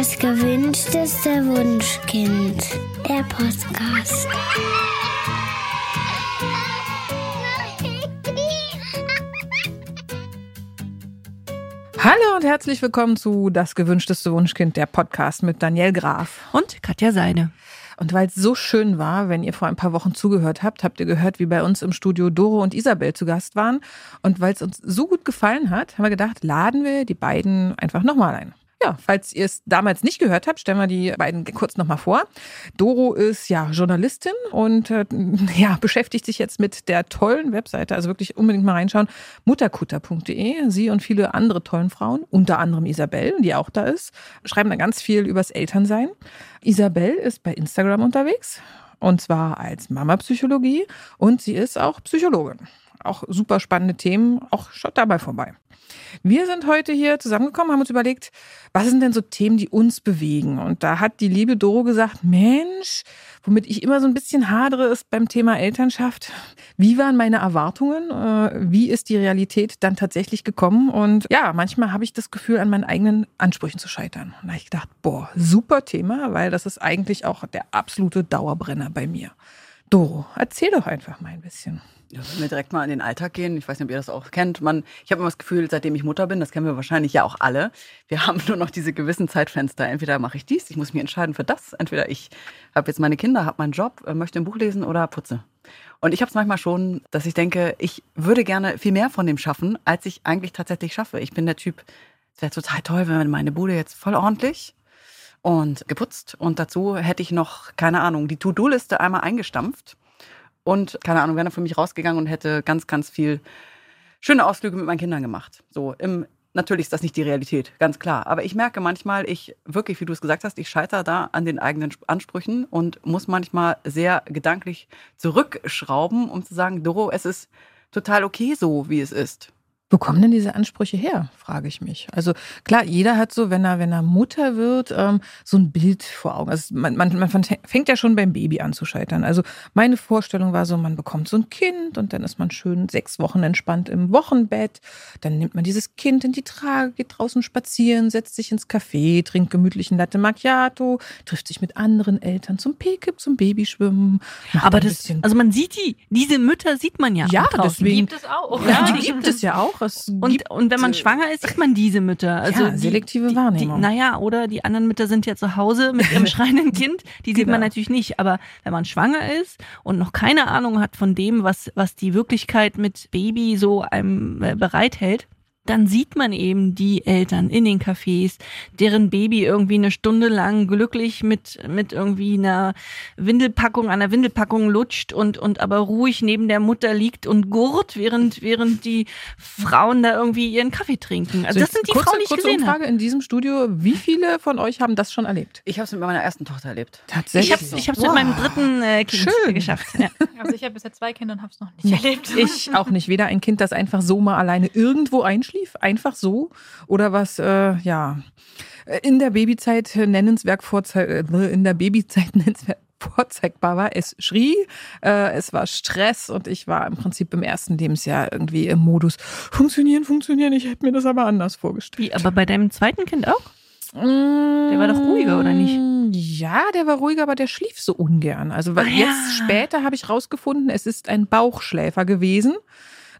Das gewünschteste Wunschkind. Der Podcast. Hallo und herzlich willkommen zu Das gewünschteste Wunschkind, der Podcast mit Daniel Graf. Und Katja Seine. Und weil es so schön war, wenn ihr vor ein paar Wochen zugehört habt, habt ihr gehört, wie bei uns im Studio Doro und Isabel zu Gast waren. Und weil es uns so gut gefallen hat, haben wir gedacht, laden wir die beiden einfach nochmal ein. Ja, falls ihr es damals nicht gehört habt, stellen wir die beiden kurz nochmal vor. Doro ist ja Journalistin und äh, ja, beschäftigt sich jetzt mit der tollen Webseite, also wirklich unbedingt mal reinschauen, mutterkutter.de. Sie und viele andere tollen Frauen, unter anderem Isabel, die auch da ist, schreiben da ganz viel übers Elternsein. Isabel ist bei Instagram unterwegs und zwar als Mama-Psychologie und sie ist auch Psychologin. Auch super spannende Themen, auch schaut dabei vorbei. Wir sind heute hier zusammengekommen, haben uns überlegt, was sind denn so Themen, die uns bewegen? Und da hat die liebe Doro gesagt, Mensch, womit ich immer so ein bisschen hadere, ist beim Thema Elternschaft. Wie waren meine Erwartungen? Äh, wie ist die Realität dann tatsächlich gekommen? Und ja, manchmal habe ich das Gefühl, an meinen eigenen Ansprüchen zu scheitern. Und da habe ich gedacht, boah, super Thema, weil das ist eigentlich auch der absolute Dauerbrenner bei mir. Doro, erzähl doch einfach mal ein bisschen. Ja, wenn wir direkt mal in den Alltag gehen, ich weiß nicht, ob ihr das auch kennt, man, ich habe immer das Gefühl, seitdem ich Mutter bin, das kennen wir wahrscheinlich ja auch alle, wir haben nur noch diese gewissen Zeitfenster. Entweder mache ich dies, ich muss mich entscheiden für das, entweder ich habe jetzt meine Kinder, habe meinen Job, äh, möchte ein Buch lesen oder putze. Und ich habe es manchmal schon, dass ich denke, ich würde gerne viel mehr von dem schaffen, als ich eigentlich tatsächlich schaffe. Ich bin der Typ, es wäre total toll, wenn meine Bude jetzt voll ordentlich und geputzt und dazu hätte ich noch, keine Ahnung, die To-Do-Liste einmal eingestampft und, keine Ahnung, wäre dann für mich rausgegangen und hätte ganz, ganz viel schöne Ausflüge mit meinen Kindern gemacht. So, im, natürlich ist das nicht die Realität, ganz klar. Aber ich merke manchmal, ich wirklich, wie du es gesagt hast, ich scheitere da an den eigenen Ansprüchen und muss manchmal sehr gedanklich zurückschrauben, um zu sagen, Doro, es ist total okay so, wie es ist. Wo kommen denn diese Ansprüche her, frage ich mich. Also klar, jeder hat so, wenn er, wenn er Mutter wird, ähm, so ein Bild vor Augen. Also man, man, man fängt ja schon beim Baby an zu scheitern. Also meine Vorstellung war so, man bekommt so ein Kind und dann ist man schön sechs Wochen entspannt im Wochenbett. Dann nimmt man dieses Kind in die Trage, geht draußen spazieren, setzt sich ins Café, trinkt gemütlichen Latte Macchiato, trifft sich mit anderen Eltern zum P-Kip, zum Babyschwimmen. Aber das, also man sieht die, diese Mütter sieht man ja. Ja, deswegen. Gibt es auch. Ja, die gibt es ja auch. Es und, und wenn man schwanger ist, sieht man diese Mütter. Also ja, selektive die, Wahrnehmung. Die, naja, oder die anderen Mütter sind ja zu Hause mit ihrem schreienden Kind. Die sieht Genau. man natürlich nicht. Aber wenn man schwanger ist und noch keine Ahnung hat von dem, was, was die Wirklichkeit mit Baby so einem äh, bereithält, dann sieht man eben die Eltern in den Cafés, deren Baby irgendwie eine Stunde lang glücklich mit, mit irgendwie einer Windelpackung, einer Windelpackung lutscht und, und aber ruhig neben der Mutter liegt und gurt, während, während die Frauen da irgendwie ihren Kaffee trinken. Also das sind die kurze, Frauen, die ich kurze gesehen habe. Umfrage in diesem Studio. Wie viele von euch haben das schon erlebt? Ich habe es mit meiner ersten Tochter erlebt. Tatsächlich. Ich habe es ich hab's mit meinem dritten äh, Kind Schön. geschafft. Ja. Also ich habe bisher zwei Kinder und habe es noch nicht erlebt. Ich auch nicht. Weder ein Kind, das einfach so mal alleine irgendwo einschlief, einfach so, oder was, äh, ja, in der Babyzeit nennenswert vorzeig äh, in der Babyzeit nennenswert vorzeigbar war. Es schrie, äh, es war Stress und ich war im Prinzip im ersten Lebensjahr irgendwie im Modus funktionieren, funktionieren. Ich hätte mir das aber anders vorgestellt. Wie, aber bei deinem zweiten Kind auch? Der war doch ruhiger, oder nicht? Ja, der war ruhiger, aber der schlief so ungern. Also Ah, ja. jetzt später habe ich rausgefunden, es ist ein Bauchschläfer gewesen.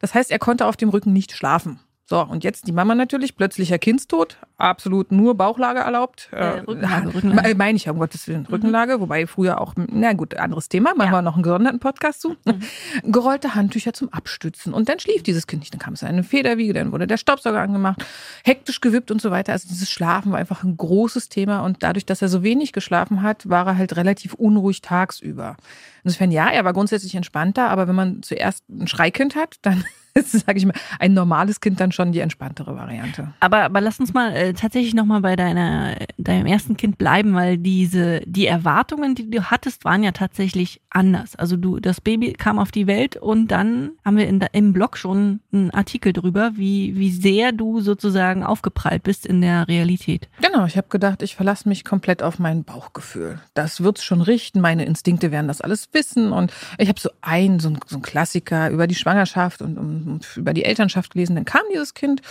Das heißt, er konnte auf dem Rücken nicht schlafen. So, und jetzt die Mama natürlich, plötzlicher Kindstod, absolut nur Bauchlage erlaubt. Äh, Äh, Rückenlage, Rückenlage. me- Meine ich ja, um Gottes Willen, Rückenlage, wobei früher auch, na gut, anderes Thema, machen Ja. wir noch einen gesonderten Podcast zu. Gerollte Handtücher zum Abstützen und dann schlief dieses Kind nicht. Dann kam es in eine Federwiege, dann wurde der Staubsauger angemacht, hektisch gewippt und so weiter. Also dieses Schlafen war einfach ein großes Thema und dadurch, dass er so wenig geschlafen hat, war er halt relativ unruhig tagsüber. Insofern ja, er war grundsätzlich entspannter, aber wenn man zuerst ein Schreikind hat, dann ist, sage ich mal, ein normales Kind dann schon die entspanntere Variante. Aber, aber lass uns mal äh, tatsächlich nochmal bei deiner, deinem ersten Kind bleiben, weil diese, die Erwartungen, die du hattest, waren ja tatsächlich anders. Also du, das Baby kam auf die Welt und dann haben wir in, im Blog schon einen Artikel drüber, wie, wie sehr du sozusagen aufgeprallt bist in der Realität. Genau, ich habe gedacht, ich verlasse mich komplett auf mein Bauchgefühl. Das wird's schon richten, meine Instinkte werden das alles wissen. Und ich habe so ein, so ein, so ein Klassiker über die Schwangerschaft und, um, und über die Elternschaft gelesen. Dann kam dieses Kind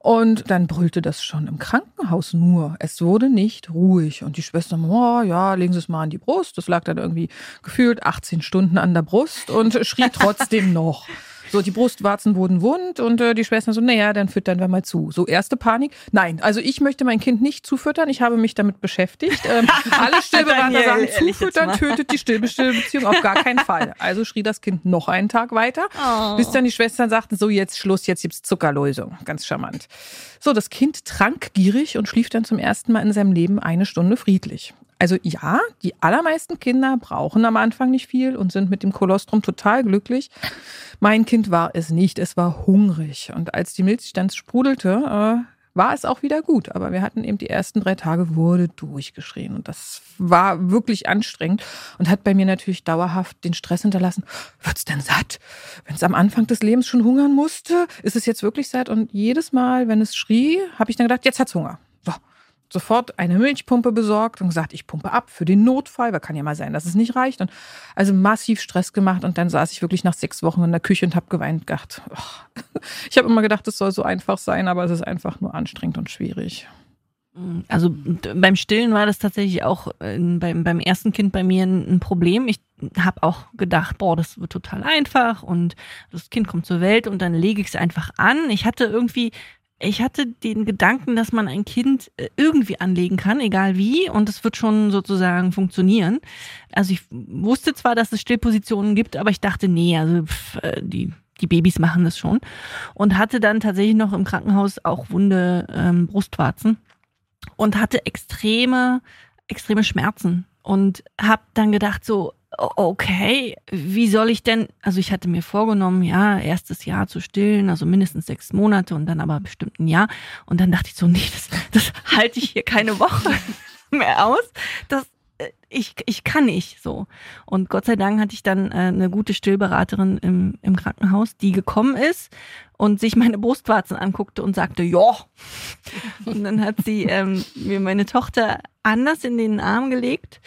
Und dann brüllte das schon im Krankenhaus nur. Es wurde nicht ruhig. Und die Schwester, oh, ja, legen Sie es mal an die Brust. Das lag dann irgendwie gefühlt 18 Stunden an der Brust und schrie trotzdem noch. So, die Brustwarzen wurden wund und äh, die Schwester so, naja, dann füttern wir mal zu. So, erste Panik. Nein, also ich möchte mein Kind nicht zufüttern. Ich habe mich damit beschäftigt. Ähm, alle Stillberater sagen, zufüttern tötet die Stillbeziehung auf gar keinen Fall. Also schrie das Kind noch einen Tag weiter, oh. bis dann die Schwestern sagten, so jetzt Schluss, jetzt gibt's Zuckerlösung. Ganz charmant. So, das Kind trank gierig und schlief dann zum ersten Mal in seinem Leben eine Stunde friedlich. Also ja, die allermeisten Kinder brauchen am Anfang nicht viel und sind mit dem Kolostrum total glücklich. Mein Kind war es nicht, es war hungrig. Und als die Milch sprudelte, äh, war es auch wieder gut. Aber wir hatten eben die ersten drei Tage, wurde durchgeschrien. Und das war wirklich anstrengend und hat bei mir natürlich dauerhaft den Stress hinterlassen. Wird's denn satt? Wenn es am Anfang des Lebens schon hungern musste, ist es jetzt wirklich satt? Und jedes Mal, wenn es schrie, habe ich dann gedacht, jetzt hat's Hunger sofort eine Milchpumpe besorgt und gesagt, ich pumpe ab für den Notfall, weil kann ja mal sein, dass es nicht reicht. Und also massiv Stress gemacht und dann saß ich wirklich nach sechs Wochen in der Küche und habe geweint gedacht. Oh. Ich habe immer gedacht, es soll so einfach sein, aber es ist einfach nur anstrengend und schwierig. Also beim Stillen war das tatsächlich auch äh, beim, beim ersten Kind bei mir ein, ein Problem. Ich habe auch gedacht, boah, das wird total einfach und das Kind kommt zur Welt und dann lege ich es einfach an. Ich hatte irgendwie ich hatte den Gedanken, dass man ein Kind äh, irgendwie anlegen kann, egal wie, und es wird schon sozusagen funktionieren. Also ich wusste zwar, dass es Stillpositionen gibt, aber ich dachte, nee, also pff, äh, die, die Babys machen das schon. Und hatte dann tatsächlich noch im Krankenhaus auch wunde ähm, Brustwarzen und hatte extreme, extreme Schmerzen. Und habe dann gedacht, so, okay, wie soll ich denn, also ich hatte mir vorgenommen, ja, erstes Jahr zu stillen, also mindestens sechs Monate und dann aber bestimmt ein Jahr. Und dann dachte ich so, nee, das, das halte ich hier keine Woche mehr aus. Das, äh, ich, ich kann nicht so. Und Gott sei Dank hatte ich dann äh, eine gute Stillberaterin im, im Krankenhaus, die gekommen ist und sich meine Brustwarzen anguckte und sagte, ja. Und dann hat sie ähm, mir meine Tochter anders in den Arm gelegt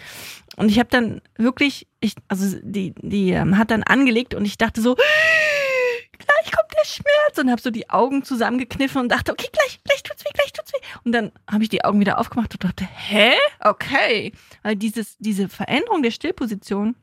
und ich habe dann wirklich, ich, also die, die ähm, hat dann angelegt und ich dachte so, gleich kommt der Schmerz und habe so die Augen zusammengekniffen und dachte, okay, gleich, gleich tut's weh, gleich tut's weh. Und dann habe ich die Augen wieder aufgemacht und dachte, hä? Okay. Weil dieses, diese Veränderung der Stillposition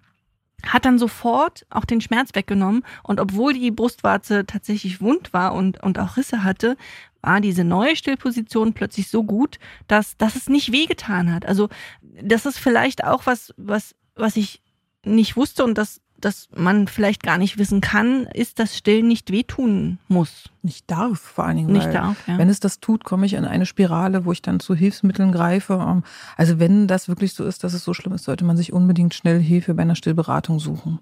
hat dann sofort auch den Schmerz weggenommen. Und obwohl die Brustwarze tatsächlich wund war und, und auch Risse hatte, war diese neue Stillposition plötzlich so gut, dass, dass es nicht wehgetan hat. Also das ist vielleicht auch was, was, was ich nicht wusste und das, dass man vielleicht gar nicht wissen kann, ist, dass Stillen nicht wehtun muss. Nicht darf, vor allen Dingen. Nicht darf, ja. Wenn es das tut, komme ich in eine Spirale, wo ich dann zu Hilfsmitteln greife. Ähm, also wenn das wirklich so ist, dass es so schlimm ist, sollte man sich unbedingt schnell Hilfe bei einer Stillberatung suchen.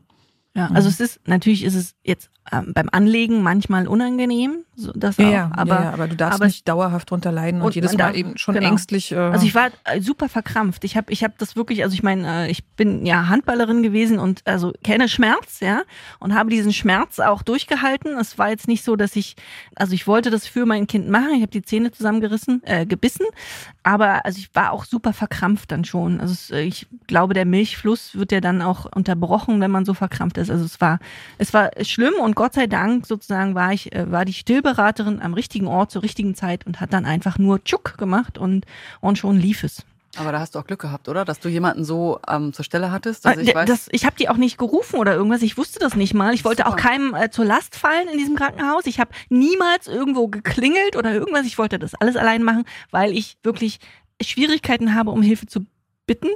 Ja, also es ist, natürlich ist es jetzt ähm, beim Anlegen manchmal unangenehm, so, das ja, auch, ja, aber, ja, aber du darfst aber nicht dauerhaft drunter leiden und, und jedes Mal darf- eben schon genau. ängstlich. Äh, Also ich war äh, super verkrampft. Ich habe ich hab das wirklich, also ich meine, äh, ich bin ja Handballerin gewesen und also kenne Schmerz, ja, und habe diesen Schmerz auch durchgehalten. Es war jetzt nicht so, dass ich, also ich wollte das für mein Kind machen. Ich habe die Zähne zusammengerissen, äh, gebissen, aber also ich war auch super verkrampft dann schon. Also äh, ich glaube, der Milchfluss wird ja dann auch unterbrochen, wenn man so verkrampft ist. Also es war, es war schlimm und Gott sei Dank sozusagen war ich, war die Stillberaterin am richtigen Ort zur richtigen Zeit und hat dann einfach nur Tschuck gemacht und, und schon lief es. Aber da hast du auch Glück gehabt, oder? Dass du jemanden so ähm, zur Stelle hattest. Also ich weiß, das, ich habe die auch nicht gerufen oder irgendwas. Ich wusste das nicht mal. Ich wollte Super. auch keinem äh, zur Last fallen in diesem Krankenhaus. Ich habe niemals irgendwo geklingelt oder irgendwas. Ich wollte das alles allein machen, weil ich wirklich Schwierigkeiten habe, um Hilfe zu bitten.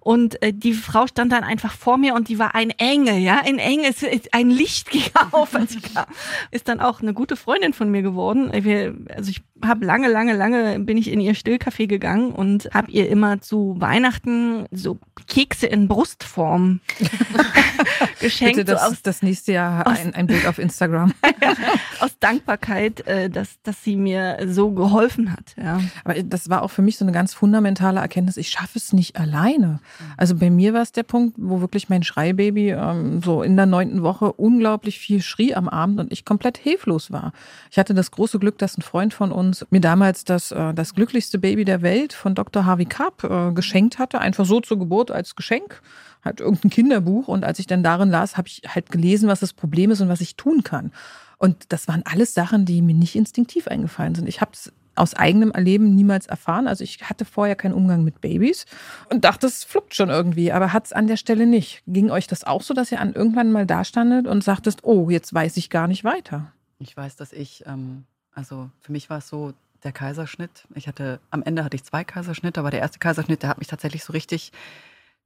Und äh, die Frau stand dann einfach vor mir und die war ein Engel, ja, ein Engel, ein Licht ging auf, als ich kam. Ist dann auch eine gute Freundin von mir geworden. Äh, also ich habe lange, lange, lange bin ich in ihr Stillcafé gegangen und habe ihr immer zu Weihnachten so Kekse in Brustform geschenkt, bitte das, so aus, das nächste Jahr ein, ein Bild auf Instagram. aus Dankbarkeit, äh, dass, dass sie mir so geholfen hat. Ja. Aber das war auch für mich so eine ganz fundamentale Erkenntnis. Ich schaffe es nicht alleine. Also bei mir war es der Punkt, wo wirklich mein Schreibaby ähm, so in der neunten Woche unglaublich viel schrie am Abend und ich komplett hilflos war. Ich hatte das große Glück, dass ein Freund von uns mir damals das, äh, das glücklichste Baby der Welt von Dr. Harvey Karp äh, geschenkt hatte. Einfach so zur Geburt als Geschenk. halt irgendein Kinderbuch. Und als ich dann darin las, habe ich halt gelesen, was das Problem ist und was ich tun kann. Und das waren alles Sachen, die mir nicht instinktiv eingefallen sind. Ich habe es aus eigenem Erleben niemals erfahren. Also ich hatte vorher keinen Umgang mit Babys und dachte, es fluppt schon irgendwie, aber hat es an der Stelle nicht. Ging euch das auch so, dass ihr an irgendwann mal dastandet und sagtest, oh, jetzt weiß ich gar nicht weiter? Ich weiß, dass ich, ähm, also für mich war es so, der Kaiserschnitt. Ich hatte, am Ende hatte ich zwei Kaiserschnitte, aber der erste Kaiserschnitt, der hat mich tatsächlich so richtig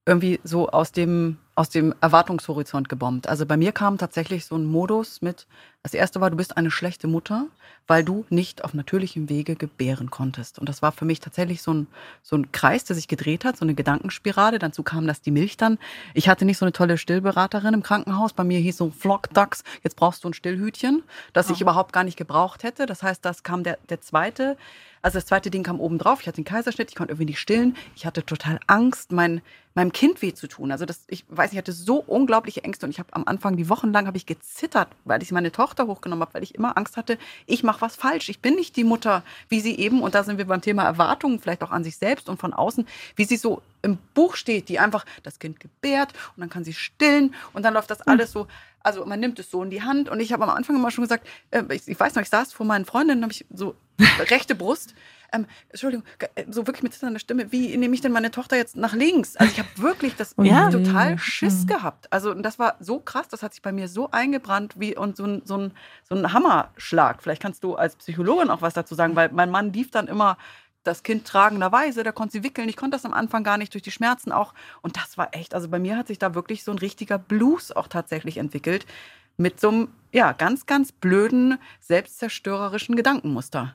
irgendwie so aus dem, aus dem Erwartungshorizont gebombt. Also bei mir kam tatsächlich so ein Modus mit, das erste war, du bist eine schlechte Mutter, weil du nicht auf natürlichem Wege gebären konntest. Und das war für mich tatsächlich so ein, so ein Kreis, der sich gedreht hat, so eine Gedankenspirale. Dazu kam das die Milch dann. Ich hatte nicht so eine tolle Stillberaterin im Krankenhaus. Bei mir hieß so Flock Ducks, jetzt brauchst du ein Stillhütchen, das ich überhaupt gar nicht gebraucht hätte. Das heißt, das kam der, der zweite. Also das zweite Ding kam oben drauf. Ich hatte den Kaiserschnitt, ich konnte irgendwie nicht stillen. Ich hatte total Angst, mein, meinem Kind weh zu tun. Also das, ich weiß nicht, ich hatte so unglaubliche Ängste und ich habe am Anfang die Wochen lang habe ich gezittert, weil ich meine Tochter hochgenommen habe, weil ich immer Angst hatte, ich mache was falsch. Ich bin nicht die Mutter, wie sie eben und da sind wir beim Thema Erwartungen vielleicht auch an sich selbst und von außen, wie sie so im Buch steht, die einfach das Kind gebärt und dann kann sie stillen und dann läuft das alles so. Also man nimmt es so in die Hand und ich habe am Anfang immer schon gesagt, äh, ich, ich, weiß noch, ich saß vor meinen Freundinnen, habe ich so rechte Brust. Ähm, Entschuldigung, äh, so wirklich mit zitternder Stimme, wie nehme ich denn meine Tochter jetzt nach links? Also ich habe wirklich das ja. total Schiss mhm. gehabt. Also das war so krass, das hat sich bei mir so eingebrannt wie und so ein, so ein, so ein Hammerschlag. Vielleicht kannst du als Psychologin auch was dazu sagen, weil mein Mann lief dann immer das Kind tragenderweise, da konnte sie wickeln. Ich konnte das am Anfang gar nicht durch die Schmerzen auch. Und das war echt, also bei mir hat sich da wirklich so ein richtiger Blues auch tatsächlich entwickelt. Mit so einem, ja, ganz, ganz blöden, selbstzerstörerischen Gedankenmuster.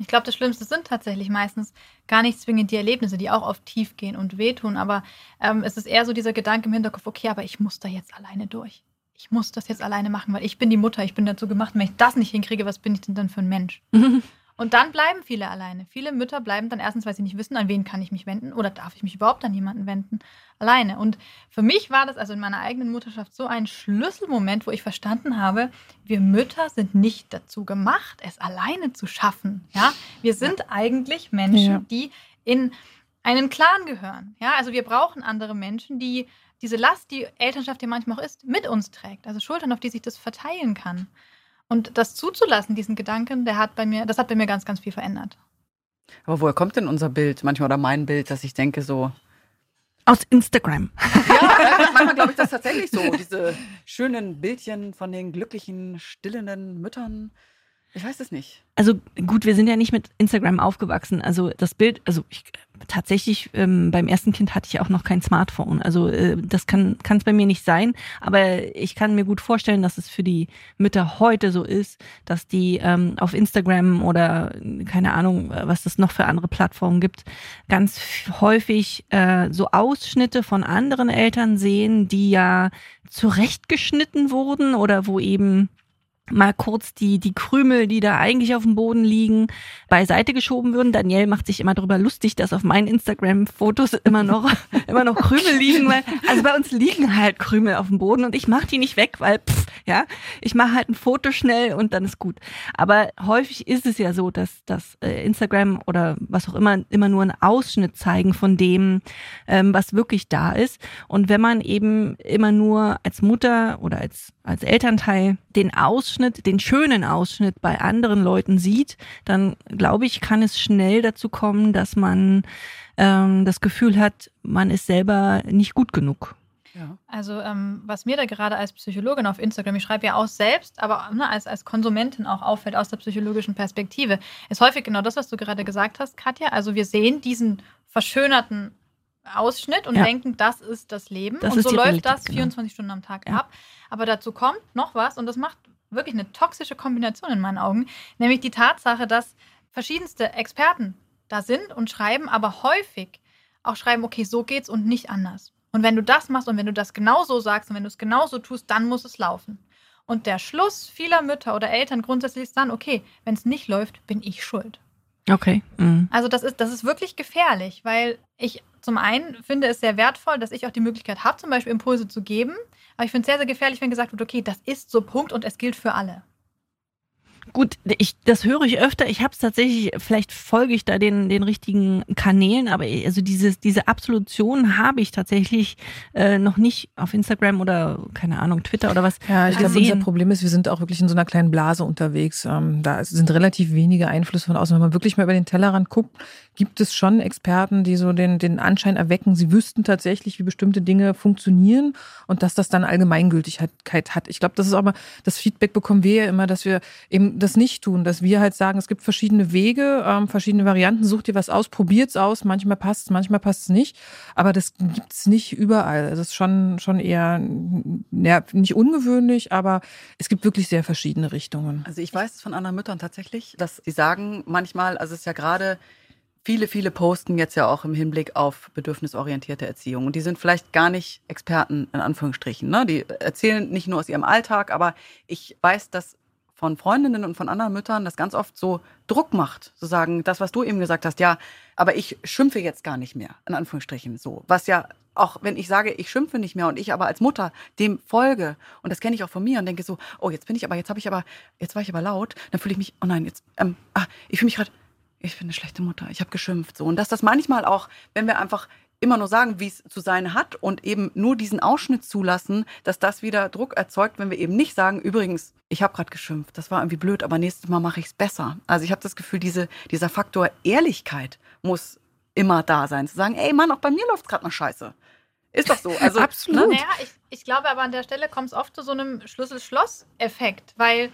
Ich glaube, das Schlimmste sind tatsächlich meistens gar nicht zwingend die Erlebnisse, die auch oft tief gehen und wehtun. Aber ähm, es ist eher so dieser Gedanke im Hinterkopf, okay, aber ich muss da jetzt alleine durch. Ich muss das jetzt alleine machen, weil ich bin die Mutter, ich bin dazu gemacht. wenn ich das nicht hinkriege, was bin ich denn dann für ein Mensch? Und dann bleiben viele alleine. Viele Mütter bleiben dann erstens, weil sie nicht wissen, an wen kann ich mich wenden oder darf ich mich überhaupt an jemanden wenden, alleine. Und für mich war das also in meiner eigenen Mutterschaft so ein Schlüsselmoment, wo ich verstanden habe, wir Mütter sind nicht dazu gemacht, es alleine zu schaffen. Ja, wir sind ja. eigentlich Menschen, ja. die in einen Clan gehören. Ja, also wir brauchen andere Menschen, die diese Last, die Elternschaft ja manchmal auch ist, mit uns trägt. Also Schultern, auf die sich das verteilen kann. Und das zuzulassen, diesen Gedanken, der hat bei mir, das hat bei mir ganz, ganz viel verändert. Aber woher kommt denn unser Bild manchmal oder mein Bild, dass ich denke so, aus Instagram. Ja, manchmal glaube ich das tatsächlich so. Diese schönen Bildchen von den glücklichen, stillenden Müttern. Ich weiß es nicht. Also gut, wir sind ja nicht mit Instagram aufgewachsen. Also das Bild, also ich, tatsächlich ähm, beim ersten Kind hatte ich auch noch kein Smartphone. Also äh, das kann es bei mir nicht sein. Aber ich kann mir gut vorstellen, dass es für die Mütter heute so ist, dass die ähm, auf Instagram oder keine Ahnung, was es noch für andere Plattformen gibt, ganz häufig äh, so Ausschnitte von anderen Eltern sehen, die ja zurechtgeschnitten wurden oder wo eben mal kurz die, die Krümel, die da eigentlich auf dem Boden liegen, beiseite geschoben würden. Danielle macht sich immer darüber lustig, dass auf meinen Instagram-Fotos immer noch, immer noch Krümel liegen, weil, also bei uns liegen halt Krümel auf dem Boden und ich mache die nicht weg, weil, pff, ja, ich mache halt ein Foto schnell und dann ist gut. Aber häufig ist es ja so, dass, dass äh, Instagram oder was auch immer, immer nur einen Ausschnitt zeigen von dem, ähm, was wirklich da ist. Und wenn man eben immer nur als Mutter oder als, als Elternteil den Ausschnitt Ausschnitt, den schönen Ausschnitt bei anderen Leuten sieht, dann glaube ich, kann es schnell dazu kommen, dass man ähm, das Gefühl hat, man ist selber nicht gut genug. Ja. Also ähm, was mir da gerade als Psychologin auf Instagram, ich schreibe ja auch selbst, aber ne, als, als Konsumentin auch auffällt aus der psychologischen Perspektive, ist häufig genau das, was du gerade gesagt hast, Katja. Also wir sehen diesen verschönerten Ausschnitt und ja. denken, das ist das Leben. Das und so läuft Realität, das 24 genau. Stunden am Tag ja. ab. Aber dazu kommt noch was und das macht wirklich eine toxische Kombination in meinen Augen, nämlich die Tatsache, dass verschiedenste Experten da sind und schreiben, aber häufig auch schreiben, okay, so geht's und nicht anders. Und wenn du das machst und wenn du das genauso sagst und wenn du es genauso tust, dann muss es laufen. Und der Schluss vieler Mütter oder Eltern grundsätzlich ist dann, okay, wenn es nicht läuft, bin ich schuld. Okay. Mhm. Also das ist, das ist wirklich gefährlich, weil ich zum einen finde es sehr wertvoll, dass ich auch die Möglichkeit habe, zum Beispiel Impulse zu geben. Aber ich finde es sehr, sehr gefährlich, wenn gesagt wird, okay, das ist so Punkt und es gilt für alle. Gut, ich, das höre ich öfter. Ich habe es tatsächlich, vielleicht folge ich da den, den richtigen Kanälen, aber also dieses, diese Absolution habe ich tatsächlich äh, noch nicht auf Instagram oder keine Ahnung, Twitter oder was. Ja, ich glaube, unser Problem ist, wir sind auch wirklich in so einer kleinen Blase unterwegs. Ähm, da sind relativ wenige Einflüsse von außen. Wenn man wirklich mal über den Tellerrand guckt, gibt es schon Experten, die so den, den Anschein erwecken, sie wüssten tatsächlich, wie bestimmte Dinge funktionieren und dass das dann Allgemeingültigkeit hat. Ich glaube, das ist aber das Feedback bekommen wir ja immer, dass wir eben das nicht tun, dass wir halt sagen, es gibt verschiedene Wege, ähm, verschiedene Varianten, sucht dir was aus, probiert's aus, manchmal passt es, manchmal passt es nicht, aber das gibt's nicht überall. Das ist schon, schon eher, ja, nicht ungewöhnlich, aber es gibt wirklich sehr verschiedene Richtungen. Also ich weiß es von anderen Müttern tatsächlich, dass sie sagen manchmal, also es ist ja gerade viele, viele posten jetzt ja auch im Hinblick auf bedürfnisorientierte Erziehung. Und die sind vielleicht gar nicht Experten, in Anführungsstrichen. Ne? Die erzählen nicht nur aus ihrem Alltag, aber ich weiß, dass von Freundinnen und von anderen Müttern das ganz oft so Druck macht, zu sagen, das, was du eben gesagt hast, ja, aber ich schimpfe jetzt gar nicht mehr, in Anführungsstrichen so. Was ja auch, wenn ich sage, ich schimpfe nicht mehr und ich aber als Mutter dem folge, und das kenne ich auch von mir und denke so, oh, jetzt bin ich aber, jetzt habe ich aber, jetzt war ich aber laut, dann fühle ich mich, oh nein, jetzt, ähm, ah, ich fühle mich gerade, ich bin eine schlechte Mutter, ich habe geschimpft. So. Und dass das manchmal auch, wenn wir einfach immer nur sagen, wie es zu sein hat und eben nur diesen Ausschnitt zulassen, dass das wieder Druck erzeugt, wenn wir eben nicht sagen, übrigens, ich habe gerade geschimpft, das war irgendwie blöd, aber nächstes Mal mache ich es besser. Also ich habe das Gefühl, diese, dieser Faktor Ehrlichkeit muss immer da sein. Zu sagen, ey Mann, auch bei mir läuft es gerade mal scheiße. Ist doch so. Also, Absolut. Naja, ich, ich glaube aber an der Stelle kommt es oft zu so einem Schlüssel-Schloss-Effekt, weil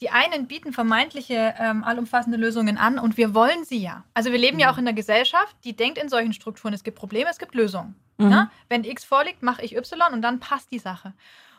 die einen bieten vermeintliche ähm, allumfassende Lösungen an und wir wollen sie ja. Also wir leben ja auch in einer Gesellschaft, die denkt in solchen Strukturen, es gibt Probleme, es gibt Lösungen. Mhm. Ne? Wenn X vorliegt, mache ich Y und dann passt die Sache.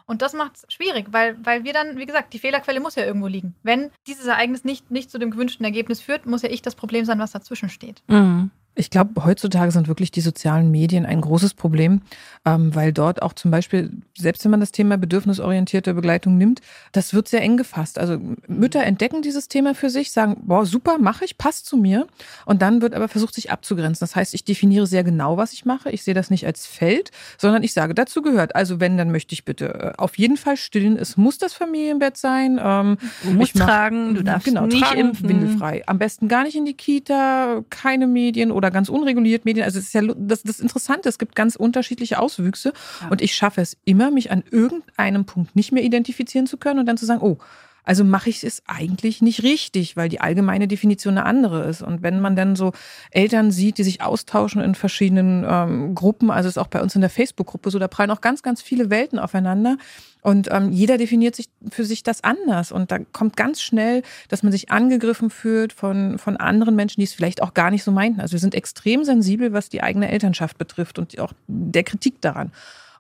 Und das macht es schwierig, weil, weil wir dann, wie gesagt, die Fehlerquelle muss ja irgendwo liegen. Wenn dieses Ereignis nicht, nicht zu dem gewünschten Ergebnis führt, muss ja ich das Problem sein, was dazwischen steht. Mhm. Ich glaube, heutzutage sind wirklich die sozialen Medien ein großes Problem, ähm, weil dort auch zum Beispiel, selbst wenn man das Thema bedürfnisorientierte Begleitung nimmt, das wird sehr eng gefasst. Also Mütter entdecken dieses Thema für sich, sagen, boah, super, mache ich, passt zu mir. Und dann wird aber versucht, sich abzugrenzen. Das heißt, ich definiere sehr genau, was ich mache. Ich sehe das nicht als Feld, sondern ich sage, dazu gehört. Also wenn, dann möchte ich bitte äh, auf jeden Fall stillen. Es muss das Familienbett sein. Ähm, Du musst mach- tragen, du darfst genau, nicht tragen, impfen. windelfrei. Am besten gar nicht in die Kita, keine Medien oder ganz unreguliert Medien. Also es ist ja das, das Interessante, es gibt ganz unterschiedliche Auswüchse Ja. und ich schaffe es immer, mich an irgendeinem Punkt nicht mehr identifizieren zu können und dann zu sagen, oh, also mache ich es eigentlich nicht richtig, weil die allgemeine Definition eine andere ist. Und wenn man dann so Eltern sieht, die sich austauschen in verschiedenen ähm, Gruppen, also ist auch bei uns in der Facebook-Gruppe so, da prallen auch ganz, ganz viele Welten aufeinander. Und ähm, jeder definiert sich für sich das anders. Und da kommt ganz schnell, dass man sich angegriffen fühlt von, von anderen Menschen, die es vielleicht auch gar nicht so meinten. Also wir sind extrem sensibel, was die eigene Elternschaft betrifft und auch der Kritik daran.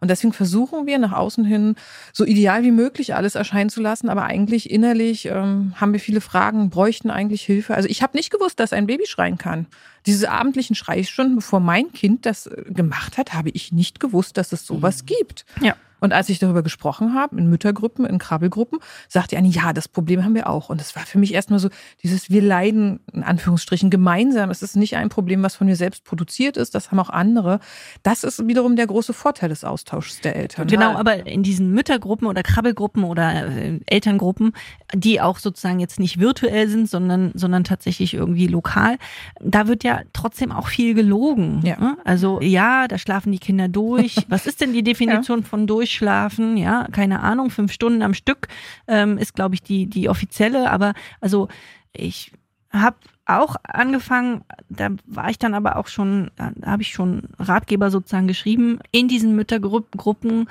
Und deswegen versuchen wir nach außen hin so ideal wie möglich alles erscheinen zu lassen, aber eigentlich innerlich ähm, haben wir viele Fragen, bräuchten eigentlich Hilfe. Also ich habe nicht gewusst, dass ein Baby schreien kann. Diese abendlichen Schreistunden, bevor mein Kind das äh, gemacht hat, habe ich nicht gewusst, dass es sowas gibt. Ja. Und als ich darüber gesprochen habe, in Müttergruppen, in Krabbelgruppen, sagte Annie, ja, das Problem haben wir auch. Und das war für mich erstmal so, dieses wir leiden, in Anführungsstrichen, gemeinsam. Es ist nicht ein Problem, was von mir selbst produziert ist, das haben auch andere. Das ist wiederum der große Vorteil des Austauschs der Eltern. Genau, aber in diesen Müttergruppen oder Krabbelgruppen oder äh, Elterngruppen, die auch sozusagen jetzt nicht virtuell sind, sondern, sondern tatsächlich irgendwie lokal, da wird ja trotzdem auch viel gelogen. Ja. ne? Also ja, da schlafen die Kinder durch. Was ist denn die Definition von durchschlafen? Ja, keine Ahnung, fünf Stunden am Stück ähm, ist, glaube ich, die, die offizielle. Aber also ich habe auch angefangen, da war ich dann aber auch schon, da habe ich schon Ratgeber sozusagen geschrieben, in diesen Müttergruppen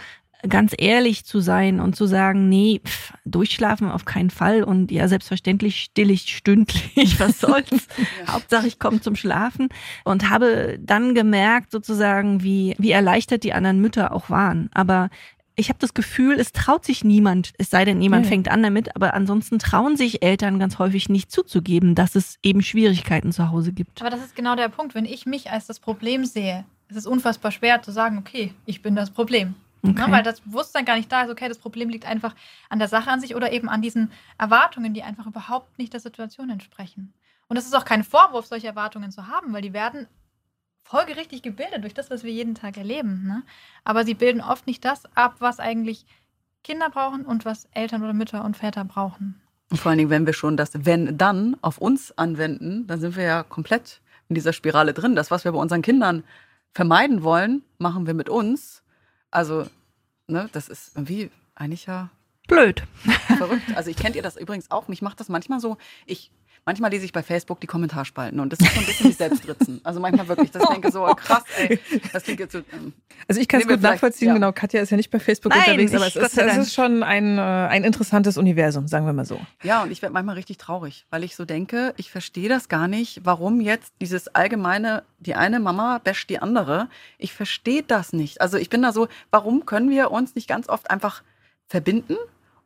ganz ehrlich zu sein und zu sagen, nee, pff, durchschlafen auf keinen Fall und ja, selbstverständlich still ich stündlich, was soll's. Hauptsache ich komme zum Schlafen und habe dann gemerkt sozusagen, wie, wie erleichtert die anderen Mütter auch waren. Aber ich habe das Gefühl, es traut sich niemand, es sei denn, jemand Ja. fängt an damit, aber ansonsten trauen sich Eltern ganz häufig nicht zuzugeben, dass es eben Schwierigkeiten zu Hause gibt. Aber das ist genau der Punkt. Wenn ich mich als das Problem sehe, ist es unfassbar schwer zu sagen, okay, ich bin das Problem. Okay. Ne, weil das Bewusstsein gar nicht da ist, okay, das Problem liegt einfach an der Sache an sich oder eben an diesen Erwartungen, die einfach überhaupt nicht der Situation entsprechen. Und es ist auch kein Vorwurf, solche Erwartungen zu haben, weil die werden folgerichtig gebildet durch das, was wir jeden Tag erleben. Ne? Aber sie bilden oft nicht das ab, was eigentlich Kinder brauchen und was Eltern oder Mütter und Väter brauchen. Und vor allen Dingen, wenn wir schon das Wenn dann auf uns anwenden, dann sind wir ja komplett in dieser Spirale drin. Das, was wir bei unseren Kindern vermeiden wollen, machen wir mit uns. Also, ne, das ist irgendwie eigentlich ja Blöd. verrückt. Also ich kennt ihr das übrigens auch. Mich macht das manchmal so. Ich manchmal lese ich bei Facebook die Kommentarspalten und das ist so ein bisschen wie Selbstritzen. Also manchmal wirklich, dass ich denke so krass, ey, das klingt jetzt so. Ähm, Also ich kann es gut nachvollziehen, ja. genau. Katja ist ja nicht bei Facebook Nein, unterwegs, aber ich- es ist, es ist schon ein, äh, ein interessantes Universum, sagen wir mal so. Ja, und ich werde manchmal richtig traurig, weil ich so denke, ich verstehe das gar nicht, warum jetzt dieses allgemeine, die eine Mama basht die andere. Ich verstehe das nicht. Also ich bin da so, warum können wir uns nicht ganz oft einfach verbinden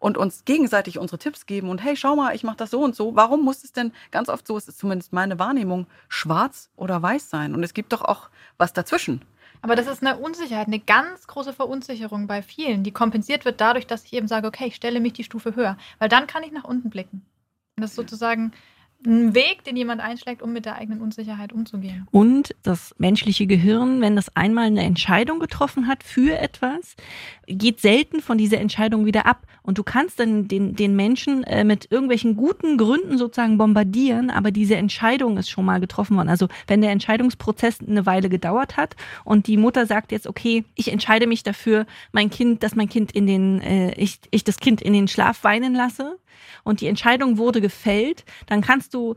und uns gegenseitig unsere Tipps geben und hey, schau mal, ich mache das so und so. Warum muss es denn ganz oft so, es ist zumindest meine Wahrnehmung, schwarz oder weiß sein? Und es gibt doch auch was dazwischen. Aber das ist eine Unsicherheit, eine ganz große Verunsicherung bei vielen, die kompensiert wird dadurch, dass ich eben sage, okay, ich stelle mich die Stufe höher, weil dann kann ich nach unten blicken. Und das ist sozusagen ein Weg, den jemand einschlägt, um mit der eigenen Unsicherheit umzugehen. Und das menschliche Gehirn, wenn das einmal eine Entscheidung getroffen hat für etwas, geht selten von dieser Entscheidung wieder ab. Und du kannst dann den, den Menschen äh, mit irgendwelchen guten Gründen sozusagen bombardieren, aber diese Entscheidung ist schon mal getroffen worden. Also wenn der Entscheidungsprozess eine Weile gedauert hat und die Mutter sagt jetzt, okay, ich entscheide mich dafür, mein Kind, dass mein Kind in den, äh, ich, ich das Kind in den Schlaf weinen lasse und die Entscheidung wurde gefällt, dann kannst du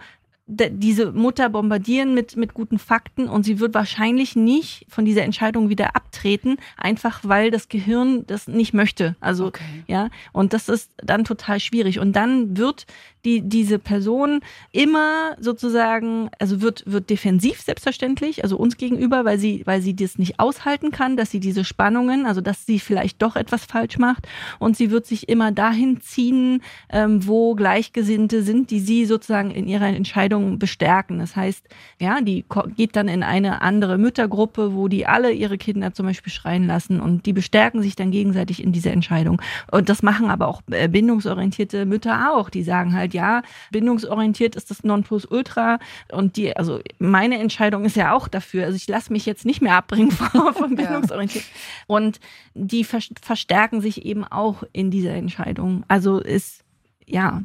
diese Mutter bombardieren mit, mit guten Fakten und sie wird wahrscheinlich nicht von dieser Entscheidung wieder abtreten, einfach weil das Gehirn das nicht möchte. Also, ja, und das ist dann total schwierig. Und dann wird die, diese Person immer sozusagen, also wird, wird defensiv selbstverständlich, also uns gegenüber, weil sie, weil sie das nicht aushalten kann, dass sie diese Spannungen, also dass sie vielleicht doch etwas falsch macht und sie wird sich immer dahin ziehen, ähm, wo Gleichgesinnte sind, die sie sozusagen in ihrer Entscheidung bestärken. Das heißt, ja, die geht dann in eine andere Müttergruppe, wo die alle ihre Kinder zum Beispiel schreien lassen und die bestärken sich dann gegenseitig in dieser Entscheidung. Und das machen aber auch äh, bindungsorientierte Mütter auch. Die sagen halt, ja, bindungsorientiert ist das Nonplusultra und die, also meine Entscheidung ist ja auch dafür. Also ich lasse mich jetzt nicht mehr abbringen von, von Ja. bindungsorientiert. Und die vers verstärken sich eben auch in dieser Entscheidung. Also ist ja,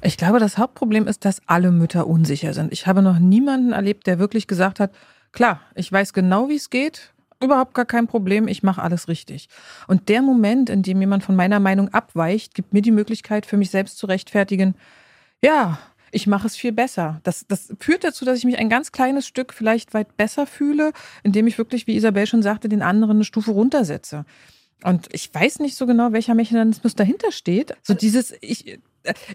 Ich glaube, das Hauptproblem ist, dass alle Mütter unsicher sind. Ich habe noch niemanden erlebt, der wirklich gesagt hat, klar, ich weiß genau, wie es geht, überhaupt gar kein Problem, ich mache alles richtig. Und der Moment, in dem jemand von meiner Meinung abweicht, gibt mir die Möglichkeit, für mich selbst zu rechtfertigen, ja, ich mache es viel besser. Das, das führt dazu, dass ich mich ein ganz kleines Stück vielleicht weit besser fühle, indem ich wirklich, wie Isabel schon sagte, den anderen eine Stufe runtersetze. Und ich weiß nicht so genau, welcher Mechanismus dahinter steht. So dieses, ich,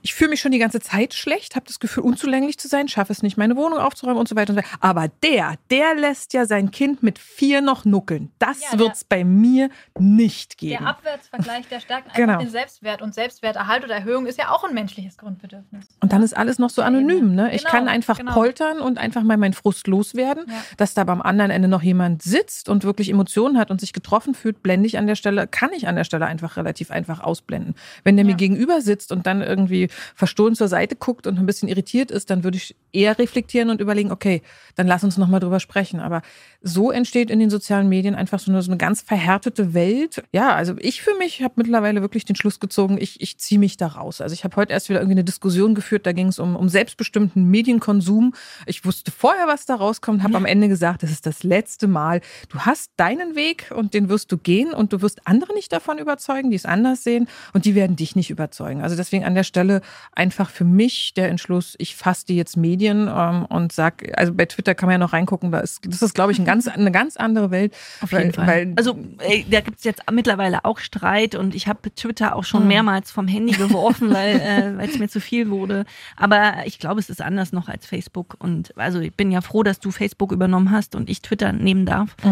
ich fühle mich schon die ganze Zeit schlecht, habe das Gefühl, unzulänglich zu sein, schaffe es nicht, meine Wohnung aufzuräumen und so weiter und so weiter. Aber der, der lässt ja sein Kind mit vier noch nuckeln. Das Ja, der- wird's bei mir nicht Der geben. Abwärtsvergleich, der stärkt einfach Genau. den Selbstwert. Und Selbstwerterhalt oder Erhöhung ist ja auch ein menschliches Grundbedürfnis. Und dann ist alles noch so anonym. Ne? Ich Genau, kann einfach genau. poltern und einfach mal meinen Frust loswerden. Ja. Dass da beim anderen Ende noch jemand sitzt und wirklich Emotionen hat und sich getroffen fühlt, blende ich an der Stelle, kann ich an der Stelle einfach relativ einfach ausblenden. Wenn der mir Ja. gegenüber sitzt und dann irgendwie verstohlen zur Seite guckt und ein bisschen irritiert ist, dann würde ich eher reflektieren und überlegen, okay, dann lass uns nochmal drüber sprechen. Aber so entsteht in den sozialen Medien einfach so eine, so eine ganz verhärtete Welt. Ja, also ich für mich habe mittlerweile wirklich den Schluss gezogen, ich, ich ziehe mich da raus. Also ich habe heute erst wieder irgendwie eine Diskussion geführt, da ging es um, um selbstbestimmten Medienkonsum. Ich wusste vorher, was da rauskommt, habe am Ende gesagt, das ist das letzte Mal. Du hast deinen Weg und den wirst du gehen und du wirst andere nicht davon überzeugen, die es anders sehen und die werden dich nicht überzeugen. Also deswegen an der Stelle einfach für mich der Entschluss, ich fasse die jetzt Medien ähm, und sag, also bei Twitter kann man ja noch reingucken, da ist, das ist, glaube ich, ein ganz, eine ganz andere Welt. Auf weil, jeden Fall. Weil, also ey, da gibt's jetzt mittlerweile auch Streit und ich habe Twitter auch schon Mhm. mehrmals vom Handy geworfen, weil äh, weil es mir zu viel wurde. Aber ich glaube, es ist anders noch als Facebook. Und also ich bin ja froh, dass du Facebook übernommen hast und ich Twitter nehmen darf.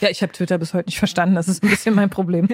Ja, ich habe Twitter bis heute nicht verstanden. Das ist ein bisschen mein Problem.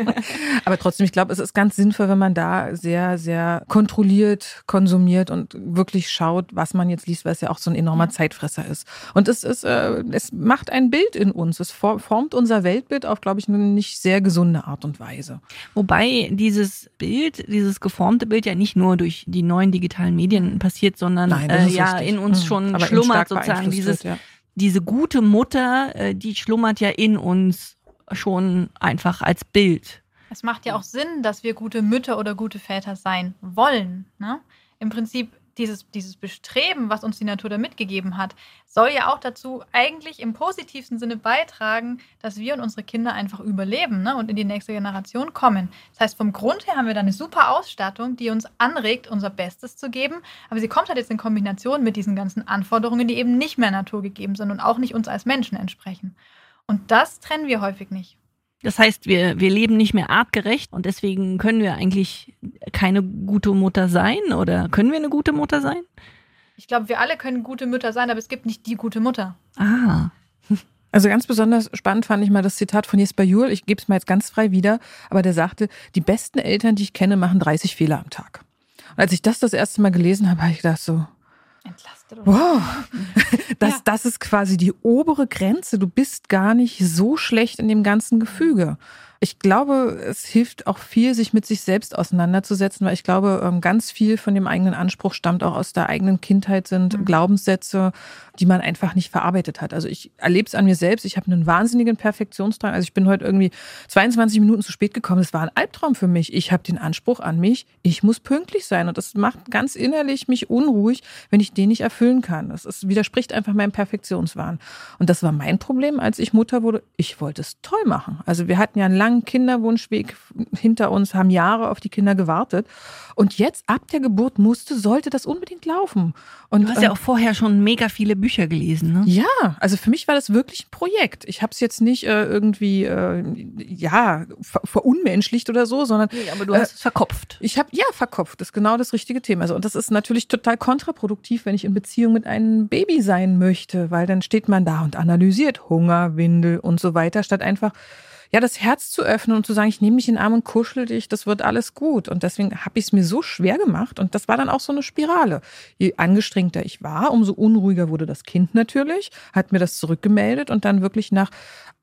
Aber trotzdem, ich glaube, es ist ganz sinnvoll, wenn man da sehr, sehr kontrolliert konsumiert und wirklich schaut, was man jetzt liest, weil es ja auch so ein enormer Zeitfresser ist. Und es ist, äh, es macht ein Bild in uns. Es for- formt unser Weltbild auf, glaube ich, eine nicht sehr gesunde Art und Weise. Wobei dieses Bild, dieses geformte Bild ja nicht nur durch die neuen digitalen Medien passiert, sondern Nein, äh, ja richtig. in uns Mhm. schon Aber schlummert sozusagen dieses ja. diese gute Mutter, äh, die schlummert ja in uns schon einfach als Bild. Es macht ja auch Sinn, dass wir gute Mütter oder gute Väter sein wollen. Ne? im Prinzip dieses, dieses Bestreben, was uns die Natur da mitgegeben hat, soll ja auch dazu eigentlich im positivsten Sinne beitragen, dass wir und unsere Kinder einfach überleben ne, und in die nächste Generation kommen. Das heißt, vom Grund her haben wir da eine super Ausstattung, die uns anregt, unser Bestes zu geben. Aber sie kommt halt jetzt in Kombination mit diesen ganzen Anforderungen, die eben nicht mehr naturgegeben sind und auch nicht uns als Menschen entsprechen. Und das trennen wir häufig nicht. Das heißt, wir, wir leben nicht mehr artgerecht und deswegen können wir eigentlich keine gute Mutter sein oder können wir eine gute Mutter sein? Ich glaube, wir alle können gute Mütter sein, aber es gibt nicht die gute Mutter. Ah. Also ganz besonders spannend fand ich mal das Zitat von Jesper Juhl. Ich gebe es mal jetzt ganz frei wieder, aber der sagte, die besten Eltern, die ich kenne, machen 30 Fehler am Tag. Und als ich das das erste Mal gelesen habe, habe ich gedacht so, Entlastet wow, das, Ja. das ist quasi die obere Grenze. Du bist gar nicht so schlecht in dem ganzen Gefüge. Ich glaube, es hilft auch viel, sich mit sich selbst auseinanderzusetzen, weil ich glaube, ähm, ganz viel von dem eigenen Anspruch stammt auch aus der eigenen Kindheit, sind Mhm. Glaubenssätze, die man einfach nicht verarbeitet hat. Also ich erlebe es an mir selbst. Ich habe einen wahnsinnigen Perfektionsdrang. Also ich bin heute irgendwie 22 Minuten zu spät gekommen. Das war ein Albtraum für mich. Ich habe den Anspruch an mich, ich muss pünktlich sein. Und das macht ganz innerlich mich unruhig, wenn ich den nicht erfüllen kann. Das ist, widerspricht einfach meinem Perfektionswahn. Und das war mein Problem, als ich Mutter wurde. Ich wollte es toll machen. Also wir hatten ja einen langen Kinderwunschweg hinter uns, haben Jahre auf die Kinder gewartet. Und jetzt ab der Geburt musste, sollte das unbedingt laufen. Und Du hast ja ähm, auch vorher schon mega viele Bücher gelesen, ne? ja, also für mich war das wirklich ein Projekt. Ich habe es jetzt nicht äh, irgendwie äh, ja ver verunmenschlicht oder so, sondern Nee, aber du Äh, hast es verkopft. ich habe ja verkopft. Das ist genau das richtige Thema. Also, und das ist natürlich total kontraproduktiv, wenn ich in Beziehung mit einem Baby sein möchte, weil dann steht man da und analysiert Hunger, Windel und so weiter, statt einfach ja, das Herz zu öffnen und zu sagen, ich nehme dich in den Arm und kuschel dich, das wird alles gut. Und deswegen habe ich es mir so schwer gemacht. Und das war dann auch so eine Spirale. Je angestrengter ich war, umso unruhiger wurde das Kind natürlich, hat mir das zurückgemeldet und dann wirklich nach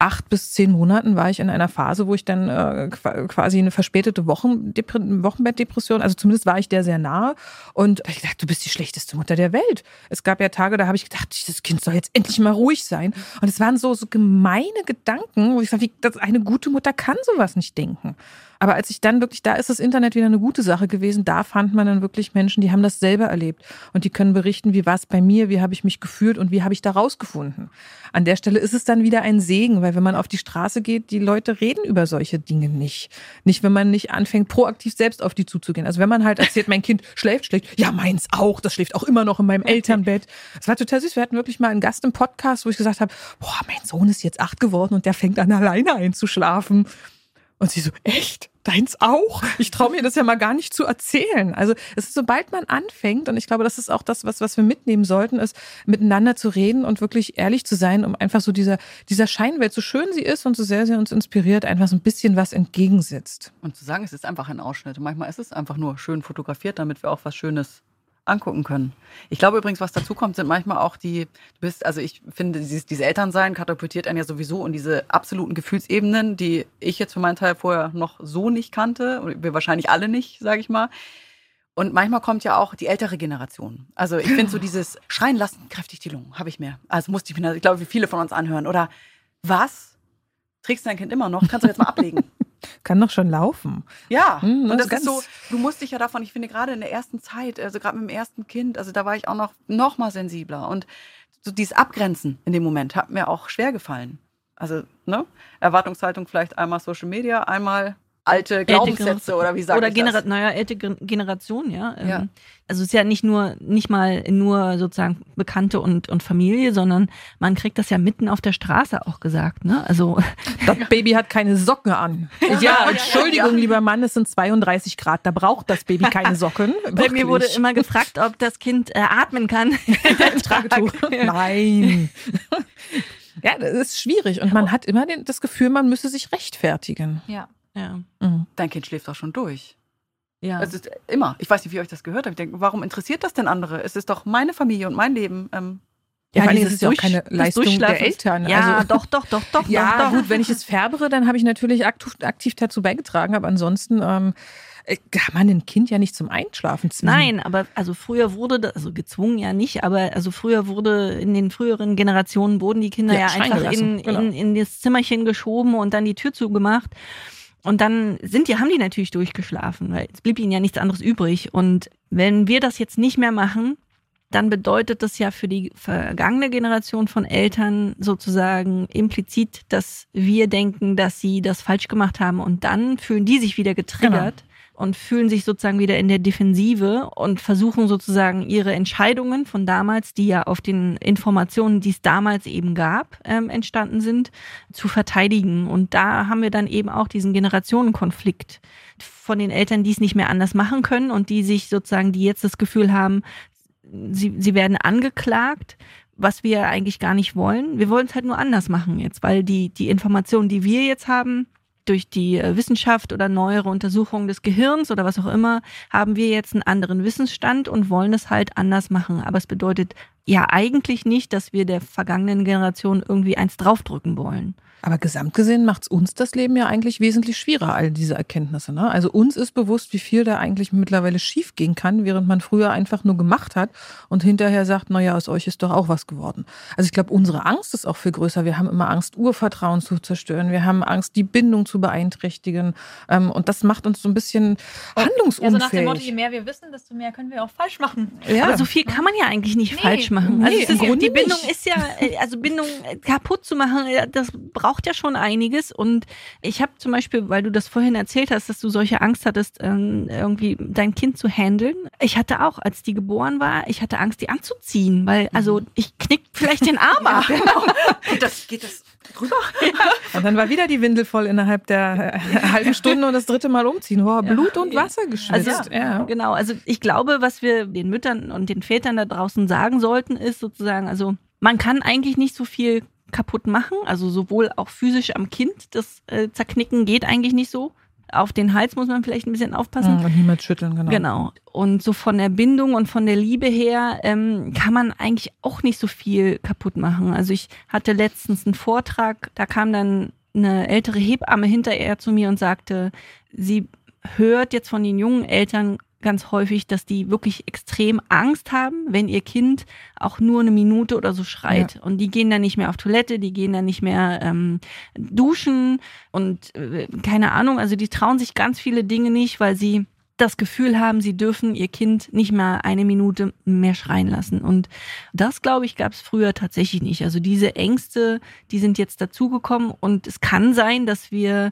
acht bis zehn Monaten war ich in einer Phase, wo ich dann äh, qua- quasi eine verspätete Wochendepre- Wochenbettdepression, also zumindest war ich der sehr nahe. Und ich gedacht, du bist die schlechteste Mutter der Welt. Es gab ja Tage, da habe ich gedacht, dieses Kind soll jetzt endlich mal ruhig sein. Und es waren so, so gemeine Gedanken, wo ich sage, wie, das, eine gute Mutter kann sowas nicht denken. Aber als ich dann wirklich, da ist das Internet wieder eine gute Sache gewesen, da fand man dann wirklich Menschen, die haben das selber erlebt und die können berichten, wie war es bei mir, wie habe ich mich gefühlt und wie habe ich da rausgefunden. An der Stelle ist es dann wieder ein Segen, weil wenn man auf die Straße geht, die Leute reden über solche Dinge nicht. Nicht, wenn man nicht anfängt, proaktiv selbst auf die zuzugehen. Also wenn man halt erzählt, mein Kind schläft schlecht, ja, meins auch, das schläft auch immer noch in meinem Elternbett. Es war total süß. Wir hatten wirklich mal einen Gast im Podcast, wo ich gesagt habe, boah, mein Sohn ist jetzt acht geworden und der fängt an, alleine einzuschlafen. Und sie so, echt? Deins auch? Ich traue mir das ja mal gar nicht zu erzählen. Also es ist, sobald man anfängt, und ich glaube, das ist auch das, was, was wir mitnehmen sollten, ist miteinander zu reden und wirklich ehrlich zu sein, um einfach so dieser, dieser Scheinwelt, so schön sie ist und so sehr sie uns inspiriert, einfach so ein bisschen was entgegensetzt. Und zu sagen, es ist einfach ein Ausschnitt. Manchmal ist es einfach nur schön fotografiert, damit wir auch was Schönes angucken können. Ich glaube übrigens, was dazu kommt, sind manchmal auch die, du bist, also ich finde, dieses, dieses Elternsein katapultiert einen ja sowieso in diese absoluten Gefühlsebenen, die ich jetzt für meinen Teil vorher noch so nicht kannte, und wir wahrscheinlich alle nicht, sage ich mal. Und manchmal kommt ja auch die ältere Generation. Also ich finde so dieses Schreien lassen, kräftig die Lungen, habe ich mehr. Also musste ich mir, ich glaube, wie viele von uns anhören. Oder was? Trägst du dein Kind immer noch? Kannst du jetzt mal ablegen? Kann doch schon laufen. Ja, Hm, und das ist ist so, du musst dich ja davon, ich finde gerade in der ersten Zeit, also gerade mit dem ersten Kind, also da war ich auch noch, noch mal sensibler und so dieses Abgrenzen in dem Moment hat mir auch schwer gefallen. Also, ne, Erwartungshaltung vielleicht einmal Social Media, einmal alte Glaubenssätze oder wie sagt Oder Genera das? naja, ältere Generation, ja. Ähm, Ja. Also es ist ja nicht nur, nicht mal nur sozusagen Bekannte und, und Familie, sondern man kriegt das ja mitten auf der Straße auch gesagt, ne? Also Das Baby hat keine Socken an. Ja, Entschuldigung, ja. lieber Mann, es sind 32 Grad, da braucht das Baby keine Socken. bei mir wurde immer gefragt, ob das Kind äh, atmen kann. Tragetuch. Nein. Ja, das ist schwierig und man hat immer den, das Gefühl, man müsse sich rechtfertigen. Ja. Ja. Mhm. Dein Kind schläft doch schon durch. ja. Es ist immer. Ich weiß nicht, wie ihr euch das gehört habt. Ich denke, warum interessiert das denn andere? Es ist doch meine Familie und mein Leben. Ähm, Ja, vor allem dieses ist ja auch keine das Leistung der Eltern. Ja, also, doch, doch, doch, doch. ja, doch, doch. gut, wenn ich es färbere, dann habe ich natürlich aktiv, aktiv dazu beigetragen, aber ansonsten ähm, äh, kann man ein Kind ja nicht zum Einschlafen zwingen. Nein, aber also früher wurde das, also gezwungen ja nicht, aber also früher wurde in den früheren Generationen wurden die Kinder Ja, ja, einfach in, genau. in, in das Zimmerchen geschoben und dann die Tür zugemacht. Und dann sind die, haben die natürlich durchgeschlafen, weil es blieb ihnen ja nichts anderes übrig. Und wenn wir das jetzt nicht mehr machen, dann bedeutet das ja für die vergangene Generation von Eltern sozusagen implizit, dass wir denken, dass sie das falsch gemacht haben und dann fühlen die sich wieder getriggert. Genau und fühlen sich sozusagen wieder in der Defensive und versuchen sozusagen ihre Entscheidungen von damals, die ja auf den Informationen, die es damals eben gab, ähm, entstanden sind, zu verteidigen. Und da haben wir dann eben auch diesen Generationenkonflikt von den Eltern, die es nicht mehr anders machen können und die sich sozusagen, die jetzt das Gefühl haben, sie, sie werden angeklagt, was wir eigentlich gar nicht wollen. Wir wollen es halt nur anders machen jetzt, weil die, die Informationen, die wir jetzt haben, durch die äh, Wissenschaft oder neuere Untersuchungen des Gehirns oder was auch immer, haben wir jetzt einen anderen Wissensstand und wollen es halt anders machen. Aber es bedeutet ja eigentlich nicht, dass wir der vergangenen Generation irgendwie eins draufdrücken wollen. Aber gesamt gesehen macht es uns das Leben ja eigentlich wesentlich schwerer, all diese Erkenntnisse. Ne? Also uns ist bewusst, wie viel da eigentlich mittlerweile schief gehen kann, während man früher einfach nur gemacht hat und hinterher sagt, naja, aus euch ist doch auch was geworden. Also ich glaube, unsere Angst ist auch viel größer. Wir haben immer Angst, Urvertrauen zu zerstören. Wir haben Angst, die Bindung zu beeinträchtigen. Ähm, und das macht uns so ein bisschen handlungsunfähig. Also nach dem Motto, je mehr wir wissen, desto mehr können wir auch falsch machen. Ja. Aber so viel kann man ja eigentlich nicht nee. falsch machen. Also nee, ist, die Bindung nicht. ist ja, äh, also Bindung kaputt zu machen, das braucht braucht ja schon einiges. Und ich habe zum Beispiel, weil du das vorhin erzählt hast, dass du solche Angst hattest, ähm, irgendwie dein Kind zu handeln. Ich hatte auch, als die geboren war, ich hatte Angst, die anzuziehen, weil, mhm. also ich knick vielleicht den Arm ab. Ja, genau. geht das, geht das rüber? Ja. Und dann war wieder die Windel voll innerhalb der äh, halben Stunde und das dritte Mal umziehen. Oh, Blut und Wasser geschwitzt. Also, ja. Genau, also ich glaube, was wir den Müttern und den Vätern da draußen sagen sollten, ist sozusagen, also man kann eigentlich nicht so viel kaputt machen, also sowohl auch physisch am Kind. Das äh, Zerknicken geht eigentlich nicht so. Auf den Hals muss man vielleicht ein bisschen aufpassen. Mhm, und niemals schütteln, genau. Genau. Und so von der Bindung und von der Liebe her ähm, kann man eigentlich auch nicht so viel kaputt machen. Also ich hatte letztens einen Vortrag, da kam dann eine ältere Hebamme hinterher zu mir und sagte, sie hört jetzt von den jungen Eltern ganz häufig, dass die wirklich extrem Angst haben, wenn ihr Kind auch nur eine Minute oder so schreit. Ja. Und die gehen dann nicht mehr auf Toilette, die gehen dann nicht mehr ähm, duschen und äh, keine Ahnung. Also die trauen sich ganz viele Dinge nicht, weil sie das Gefühl haben, sie dürfen ihr Kind nicht mal eine Minute mehr schreien lassen. Und das, glaube ich, gab es früher tatsächlich nicht. Also diese Ängste, die sind jetzt dazugekommen und es kann sein, dass wir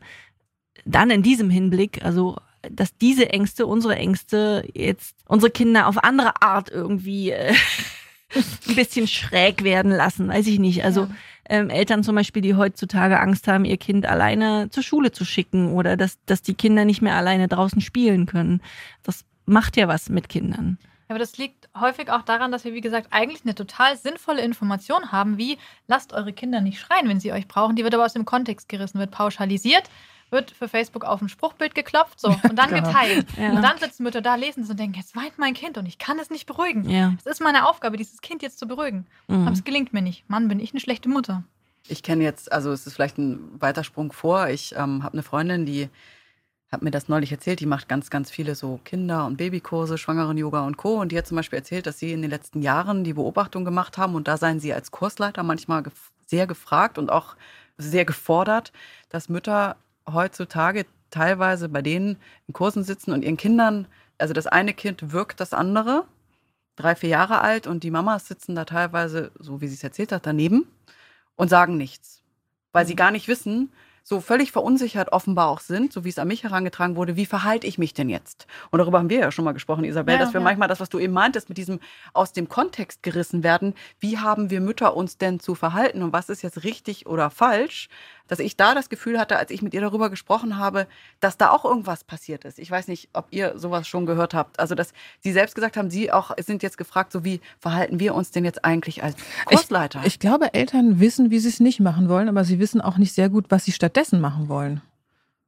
dann in diesem Hinblick, also dass diese Ängste, unsere Ängste, jetzt unsere Kinder auf andere Art irgendwie äh, ein bisschen schräg werden lassen, weiß ich nicht. Also ja. ähm, Eltern zum Beispiel, die heutzutage Angst haben, ihr Kind alleine zur Schule zu schicken oder dass, dass die Kinder nicht mehr alleine draußen spielen können. Das macht ja was mit Kindern. Aber das liegt häufig auch daran, dass wir, wie gesagt, eigentlich eine total sinnvolle Information haben, wie lasst eure Kinder nicht schreien, wenn sie euch brauchen. Die wird aber aus dem Kontext gerissen, wird pauschalisiert wird für Facebook auf ein Spruchbild geklopft so und dann genau. geteilt. Ja. Und dann sitzen Mütter da, lesen es und denken, jetzt weint mein Kind und ich kann es nicht beruhigen. Ja. Es ist meine Aufgabe, dieses Kind jetzt zu beruhigen. Mhm. Aber es gelingt mir nicht. Mann, bin ich eine schlechte Mutter. Ich kenne jetzt, also es ist vielleicht ein weiter Sprung vor. Ich ähm, habe eine Freundin, die hat mir das neulich erzählt, die macht ganz, ganz viele so Kinder- und Babykurse, Schwangeren-Yoga und Co. Und die hat zum Beispiel erzählt, dass sie in den letzten Jahren die Beobachtung gemacht haben und da seien sie als Kursleiter manchmal gef sehr gefragt und auch sehr gefordert, dass Mütter heutzutage teilweise bei denen in Kursen sitzen und ihren Kindern, also das eine Kind wirkt das andere, drei, vier Jahre alt und die Mamas sitzen da teilweise, so wie sie es erzählt hat, daneben und sagen nichts, weil sie mhm. gar nicht wissen, so völlig verunsichert offenbar auch sind, so wie es an mich herangetragen wurde, wie verhalte ich mich denn jetzt? Und darüber haben wir ja schon mal gesprochen, Isabel, ja, dass wir ja. manchmal das, was du eben meintest, mit diesem aus dem Kontext gerissen werden, wie haben wir Mütter uns denn zu verhalten und was ist jetzt richtig oder falsch? dass ich da das Gefühl hatte, als ich mit ihr darüber gesprochen habe, dass da auch irgendwas passiert ist. Ich weiß nicht, ob ihr sowas schon gehört habt. Also, dass Sie selbst gesagt haben, Sie auch sind jetzt gefragt, so wie verhalten wir uns denn jetzt eigentlich als Kursleiter? Ich, ich glaube, Eltern wissen, wie sie es nicht machen wollen, aber sie wissen auch nicht sehr gut, was sie stattdessen machen wollen.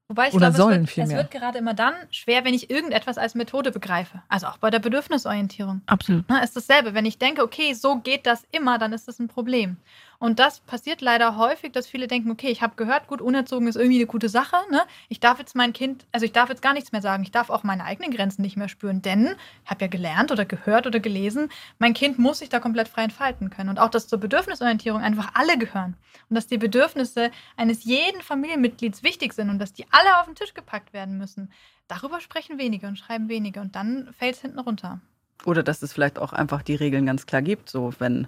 Wobei ich Oder glaube, sollen es, wird, es wird gerade immer dann schwer, wenn ich irgendetwas als Methode begreife. Also auch bei der Bedürfnisorientierung. Absolut. Na, ist dasselbe. Wenn ich denke, okay, so geht das immer, dann ist das ein Problem. Und das passiert leider häufig, dass viele denken, okay, ich habe gehört, gut, unerzogen ist irgendwie eine gute Sache. Ne? Ich darf jetzt mein Kind, also ich darf jetzt gar nichts mehr sagen. Ich darf auch meine eigenen Grenzen nicht mehr spüren, denn ich habe ja gelernt oder gehört oder gelesen, mein Kind muss sich da komplett frei entfalten können. Und auch, dass zur Bedürfnisorientierung einfach alle gehören. Und dass die Bedürfnisse eines jeden Familienmitglieds wichtig sind und dass die alle auf den Tisch gepackt werden müssen. Darüber sprechen wenige und schreiben wenige. Und dann fällt es hinten runter. Oder dass es vielleicht auch einfach die Regeln ganz klar gibt, so wenn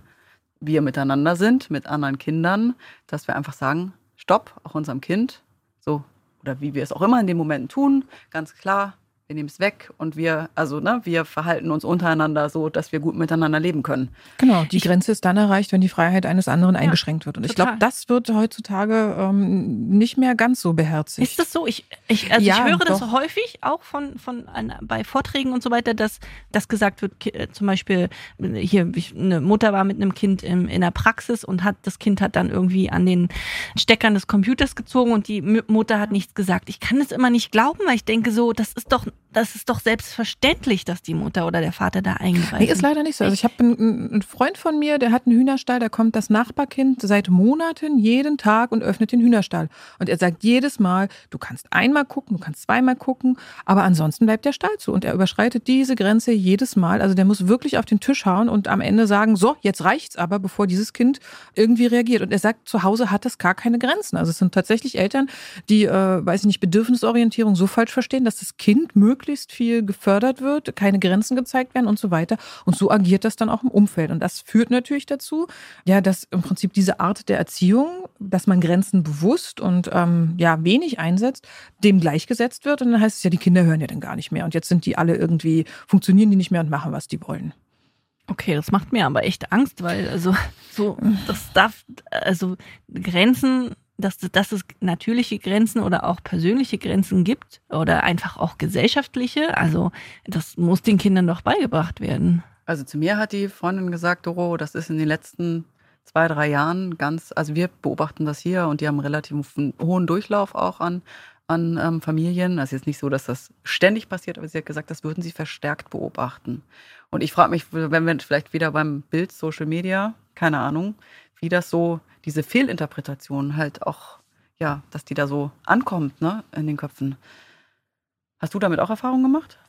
wir miteinander sind, mit anderen Kindern, dass wir einfach sagen, stopp, auch unserem Kind, so, oder wie wir es auch immer in dem Moment tun, ganz klar, wir nehmen es weg und wir, also ne, wir verhalten uns untereinander so, dass wir gut miteinander leben können. Genau, die ich, Grenze ist dann erreicht, wenn die Freiheit eines anderen ja, eingeschränkt wird. Und total. ich glaube, das wird heutzutage ähm, nicht mehr ganz so beherzigt. Ist das so? Ich, ich, also ja, ich höre doch. das häufig auch von, von bei Vorträgen und so weiter, dass, dass gesagt wird, äh, zum Beispiel hier eine Mutter war mit einem Kind im, in der Praxis und hat das Kind hat dann irgendwie an den Steckern des Computers gezogen und die Mutter hat nichts gesagt. Ich kann es immer nicht glauben, weil ich denke so, das ist doch das ist doch selbstverständlich, dass die Mutter oder der Vater da eingreifen. Nee, ist leider nicht so. Also ich habe einen, einen, Freund von mir, der hat einen Hühnerstall, da kommt das Nachbarkind seit Monaten jeden Tag und öffnet den Hühnerstall. Und er sagt jedes Mal, du kannst einmal gucken, du kannst zweimal gucken, aber ansonsten bleibt der Stall zu. Und er überschreitet diese Grenze jedes Mal. Also der muss wirklich auf den Tisch hauen und am Ende sagen, so, jetzt reicht's aber, bevor dieses Kind irgendwie reagiert. Und er sagt, zu Hause hat das gar keine Grenzen. Also es sind tatsächlich Eltern, die, äh, weiß ich nicht, Bedürfnisorientierung so falsch verstehen, dass das Kind möglichst möglichst viel gefördert wird, keine Grenzen gezeigt werden und so weiter. Und so agiert das dann auch im Umfeld. Und das führt natürlich dazu, ja, dass im Prinzip diese Art der Erziehung, dass man Grenzen bewusst und ähm, ja wenig einsetzt, dem gleichgesetzt wird. Und dann heißt es ja, die Kinder hören ja dann gar nicht mehr. Und jetzt sind die alle irgendwie, funktionieren die nicht mehr und machen, was die wollen. Okay, das macht mir aber echt Angst, weil also so das darf also Grenzen dass, dass es natürliche Grenzen oder auch persönliche Grenzen gibt oder einfach auch gesellschaftliche. Also das muss den Kindern doch beigebracht werden. Also zu mir hat die Freundin gesagt, Doro, das ist in den letzten zwei, drei Jahren ganz, also wir beobachten das hier und die haben relativ hohen Durchlauf auch an, an ähm, Familien. Also jetzt nicht so, dass das ständig passiert, aber sie hat gesagt, das würden sie verstärkt beobachten. Und ich frage mich, wenn wir vielleicht wieder beim Bild Social Media, keine Ahnung, wie das so diese Fehlinterpretation halt auch, ja, dass die da so ankommt, ne, in den Köpfen. Hast du damit auch Erfahrungen gemacht?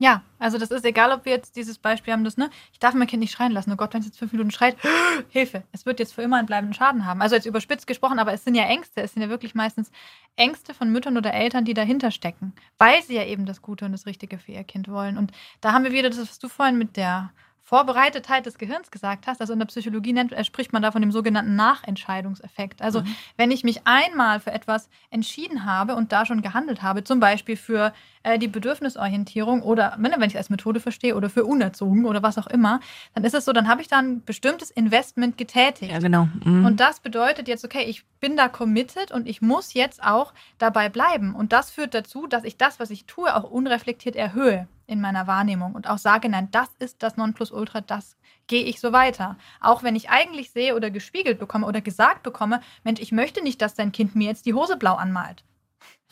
Ja, also das ist egal, ob wir jetzt dieses Beispiel haben, das, ne, ich darf mein Kind nicht schreien lassen. Oh Gott, wenn es jetzt fünf Minuten schreit, Hilfe, es wird jetzt für immer einen bleibenden Schaden haben. Also jetzt überspitzt gesprochen, aber es sind ja Ängste. Es sind ja wirklich meistens Ängste von Müttern oder Eltern, die dahinter stecken, weil sie ja eben das Gute und das Richtige für ihr Kind wollen. Und da haben wir wieder das, was du vorhin mit der Vorbereitetheit des Gehirns gesagt hast, also in der Psychologie nennt, äh, spricht man da von dem sogenannten Nachentscheidungseffekt. Also mhm. wenn ich mich einmal für etwas entschieden habe und da schon gehandelt habe, zum Beispiel für äh, die Bedürfnisorientierung oder wenn ich es als Methode verstehe oder für unerzogen oder was auch immer, dann ist es so, dann habe ich da ein bestimmtes Investment getätigt. Ja, genau. Mhm. Und das bedeutet jetzt, okay, ich bin da committed und ich muss jetzt auch dabei bleiben. Und das führt dazu, dass ich das, was ich tue, auch unreflektiert erhöhe in meiner Wahrnehmung und auch sage, nein, das ist das Nonplusultra, das gehe ich so weiter. Auch wenn ich eigentlich sehe oder gespiegelt bekomme oder gesagt bekomme, Mensch, ich möchte nicht, dass dein Kind mir jetzt die Hose blau anmalt.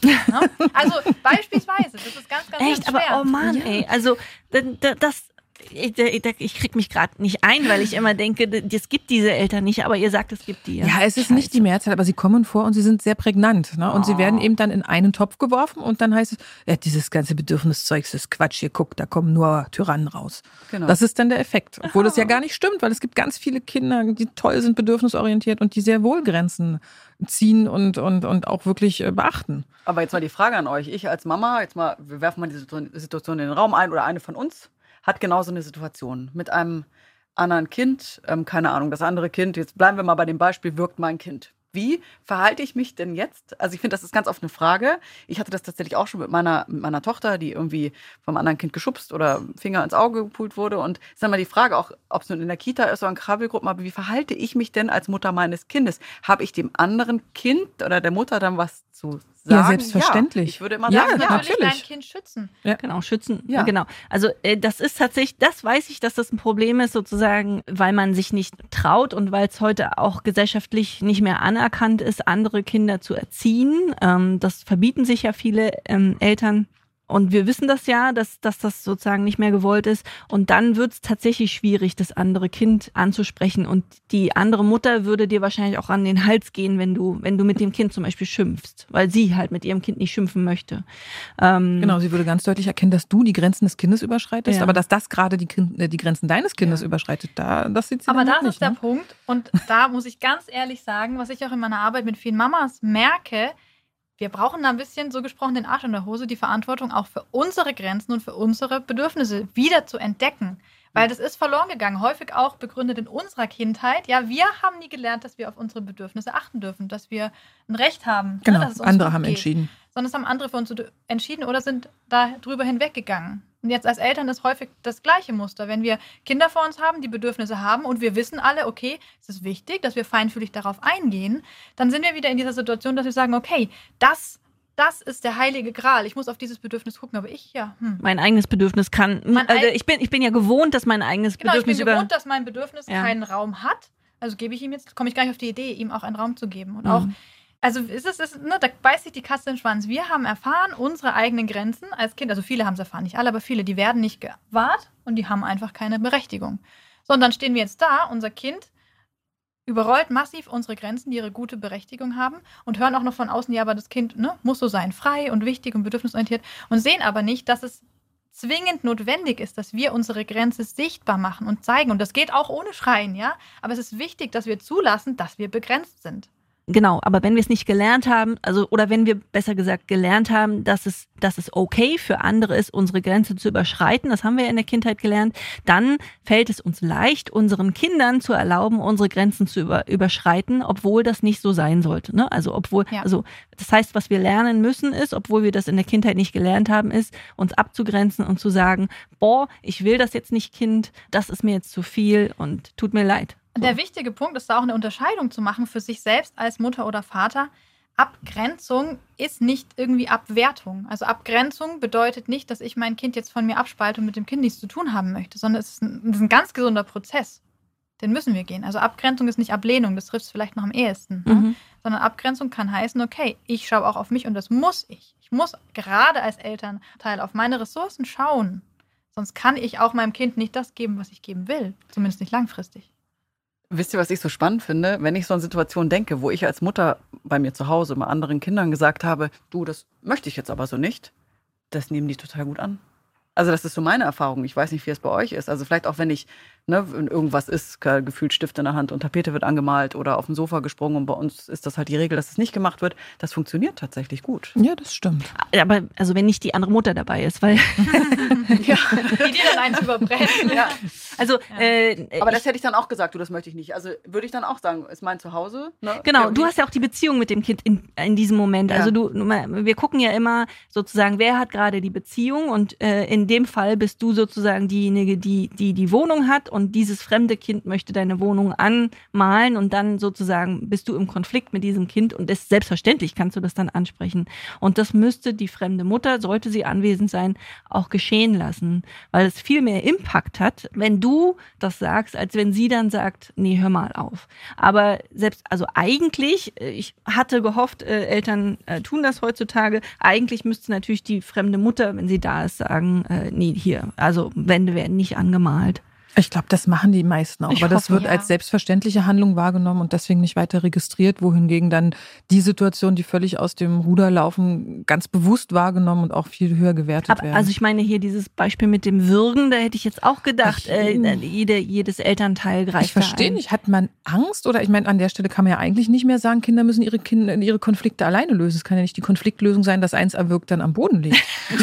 Ne? Also beispielsweise, das ist ganz, ganz, Echt, ganz schwer. aber oh Mann, ja. ey, also das, ich, ich krieg mich gerade nicht ein, weil ich immer denke, es gibt diese Eltern nicht, aber ihr sagt, es gibt die. Ja, es ist Scheiße. nicht die Mehrzahl, aber sie kommen vor und sie sind sehr prägnant. Ne? Und oh. sie werden eben dann in einen Topf geworfen und dann heißt es, ja, dieses ganze Bedürfniszeug ist Quatsch, hier guckt, da kommen nur Tyrannen raus. Genau. Das ist dann der Effekt. Obwohl oh. das ja gar nicht stimmt, weil es gibt ganz viele Kinder, die toll sind, bedürfnisorientiert und die sehr wohl Grenzen ziehen und, und, und auch wirklich äh, beachten. Aber jetzt mal die Frage an euch. Ich als Mama, jetzt mal, wir werfen mal die Situation in den Raum ein oder eine von uns hat genau so eine Situation mit einem anderen Kind, ähm, keine Ahnung, das andere Kind, jetzt bleiben wir mal bei dem Beispiel, wirkt mein Kind. Wie verhalte ich mich denn jetzt? Also ich finde, das ist ganz oft eine Frage. Ich hatte das tatsächlich auch schon mit meiner, mit meiner Tochter, die irgendwie vom anderen Kind geschubst oder Finger ins Auge gepult wurde. Und es ist dann die Frage, auch ob es nun in der Kita ist oder in Krabbelgruppen, aber wie verhalte ich mich denn als Mutter meines Kindes? Habe ich dem anderen Kind oder der Mutter dann was zu sagen, ja, selbstverständlich. Ja, ich würde immer sagen, ja, natürlich dein Kind schützen. Ja. Genau, schützen. Ja. Genau. Also äh, das ist tatsächlich, das weiß ich, dass das ein Problem ist, sozusagen, weil man sich nicht traut und weil es heute auch gesellschaftlich nicht mehr anerkannt ist, andere Kinder zu erziehen. Ähm, das verbieten sich ja viele ähm, Eltern. Und wir wissen das ja, dass, dass das sozusagen nicht mehr gewollt ist. Und dann wird es tatsächlich schwierig, das andere Kind anzusprechen. Und die andere Mutter würde dir wahrscheinlich auch an den Hals gehen, wenn du, wenn du mit dem Kind zum Beispiel schimpfst, weil sie halt mit ihrem Kind nicht schimpfen möchte. Ähm, genau, sie würde ganz deutlich erkennen, dass du die Grenzen des Kindes überschreitest, ja. aber dass das gerade die, äh, die Grenzen deines Kindes ja. überschreitet, da, das sieht sie Aber das nicht, ist der ne? Punkt. Und da muss ich ganz ehrlich sagen, was ich auch in meiner Arbeit mit vielen Mamas merke, wir brauchen da ein bisschen, so gesprochen, den Arsch in der Hose, die Verantwortung auch für unsere Grenzen und für unsere Bedürfnisse wieder zu entdecken. Weil das ist verloren gegangen, häufig auch begründet in unserer Kindheit. Ja, wir haben nie gelernt, dass wir auf unsere Bedürfnisse achten dürfen, dass wir ein Recht haben. Ne, genau, ne, andere haben geht. entschieden. Sondern es haben andere für uns entschieden oder sind da drüber hinweggegangen. Und jetzt als Eltern ist häufig das gleiche Muster. Wenn wir Kinder vor uns haben, die Bedürfnisse haben und wir wissen alle, okay, es ist wichtig, dass wir feinfühlig darauf eingehen, dann sind wir wieder in dieser Situation, dass wir sagen, okay, das das ist der heilige Gral. Ich muss auf dieses Bedürfnis gucken, aber ich, ja. Hm. Mein eigenes Bedürfnis kann. Mein also ich, bin, ich bin ja gewohnt, dass mein eigenes genau, Bedürfnis. Ich bin gewohnt, dass mein Bedürfnis ja. keinen Raum hat. Also gebe ich ihm jetzt, komme ich gar nicht auf die Idee, ihm auch einen Raum zu geben. Und mhm. auch also ist es, ist, ne, da beißt sich die Katze den Schwanz. Wir haben erfahren, unsere eigenen Grenzen als Kind, also viele haben es erfahren, nicht alle, aber viele, die werden nicht gewahrt und die haben einfach keine Berechtigung. So, und dann stehen wir jetzt da, unser Kind überrollt massiv unsere Grenzen, die ihre gute Berechtigung haben und hören auch noch von außen, ja, aber das Kind ne, muss so sein, frei und wichtig und bedürfnisorientiert und sehen aber nicht, dass es zwingend notwendig ist, dass wir unsere Grenze sichtbar machen und zeigen. Und das geht auch ohne Schreien, ja. Aber es ist wichtig, dass wir zulassen, dass wir begrenzt sind. Genau, aber wenn wir es nicht gelernt haben, also oder wenn wir besser gesagt gelernt haben, dass es, dass es okay für andere ist, unsere Grenze zu überschreiten, das haben wir in der Kindheit gelernt, dann fällt es uns leicht, unseren Kindern zu erlauben, unsere Grenzen zu über, überschreiten, obwohl das nicht so sein sollte. Ne? Also obwohl, ja. also das heißt, was wir lernen müssen ist, obwohl wir das in der Kindheit nicht gelernt haben, ist, uns abzugrenzen und zu sagen, boah, ich will das jetzt nicht, Kind, das ist mir jetzt zu viel und tut mir leid. So. Der wichtige Punkt ist da auch eine Unterscheidung zu machen für sich selbst als Mutter oder Vater. Abgrenzung ist nicht irgendwie Abwertung. Also Abgrenzung bedeutet nicht, dass ich mein Kind jetzt von mir abspalte und mit dem Kind nichts zu tun haben möchte, sondern es ist ein, ist ein ganz gesunder Prozess. Den müssen wir gehen. Also Abgrenzung ist nicht Ablehnung, das trifft es vielleicht noch am ehesten. Ne? Mhm. Ne? Sondern Abgrenzung kann heißen, okay, ich schaue auch auf mich und das muss ich. Ich muss gerade als Elternteil auf meine Ressourcen schauen. Sonst kann ich auch meinem Kind nicht das geben, was ich geben will. Zumindest nicht langfristig. Wisst ihr, was ich so spannend finde? Wenn ich so an Situationen denke, wo ich als Mutter bei mir zu Hause mal anderen Kindern gesagt habe, du, das möchte ich jetzt aber so nicht, das nehmen die total gut an. Also das ist so meine Erfahrung. Ich weiß nicht, wie es bei euch ist. Also vielleicht auch, wenn ich, ne, wenn irgendwas ist, gefühlt Stift in der Hand und Tapete wird angemalt oder auf dem Sofa gesprungen und bei uns ist das halt die Regel, dass es nicht gemacht wird. Das funktioniert tatsächlich gut. Ja, das stimmt. Aber also wenn nicht die andere Mutter dabei ist, weil ja. die dir dann eins überbrechen. Ja. Also, ja. Äh, aber das hätte ich dann auch gesagt, du, das möchte ich nicht. Also würde ich dann auch sagen, ist mein Zuhause. Ne? Genau, du hast ja auch die Beziehung mit dem Kind in, in diesem Moment. Ja. Also du, wir gucken ja immer sozusagen, wer hat gerade die Beziehung und äh, in in dem Fall bist du sozusagen diejenige, die, die die Wohnung hat und dieses fremde Kind möchte deine Wohnung anmalen und dann sozusagen bist du im Konflikt mit diesem Kind und es selbstverständlich kannst du das dann ansprechen. Und das müsste die fremde Mutter, sollte sie anwesend sein, auch geschehen lassen, weil es viel mehr Impact hat, wenn du das sagst, als wenn sie dann sagt, nee, hör mal auf. Aber selbst, also eigentlich, äh, ich hatte gehofft, äh, Eltern äh, tun das heutzutage, eigentlich müsste natürlich die fremde Mutter, wenn sie da ist, sagen, äh, nee, hier, also Wände werden nicht angemalt. Ich glaube, das machen die meisten auch, ich aber hoffe, das wird ja. als selbstverständliche Handlung wahrgenommen und deswegen nicht weiter registriert, wohingegen dann die Situationen, die völlig aus dem Ruder laufen, ganz bewusst wahrgenommen und auch viel höher gewertet aber, werden. Also ich meine hier dieses Beispiel mit dem Würgen, da hätte ich jetzt auch gedacht, äh, jede, jedes Elternteil greift Ich verstehe nicht, hat man Angst oder ich meine, an der Stelle kann man ja eigentlich nicht mehr sagen, Kinder müssen ihre, Kinder, ihre Konflikte alleine lösen. Es kann ja nicht die Konfliktlösung sein, dass eins erwirkt dann am Boden liegt.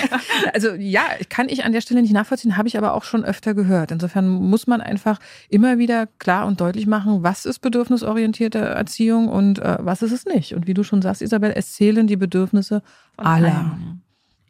also ja, kann ich an der Stelle nicht nachvollziehen, habe ich aber auch schon öfter gehört gehört. Insofern muss man einfach immer wieder klar und deutlich machen, was ist bedürfnisorientierte Erziehung und äh, was ist es nicht. Und wie du schon sagst, Isabel, es zählen die Bedürfnisse aller.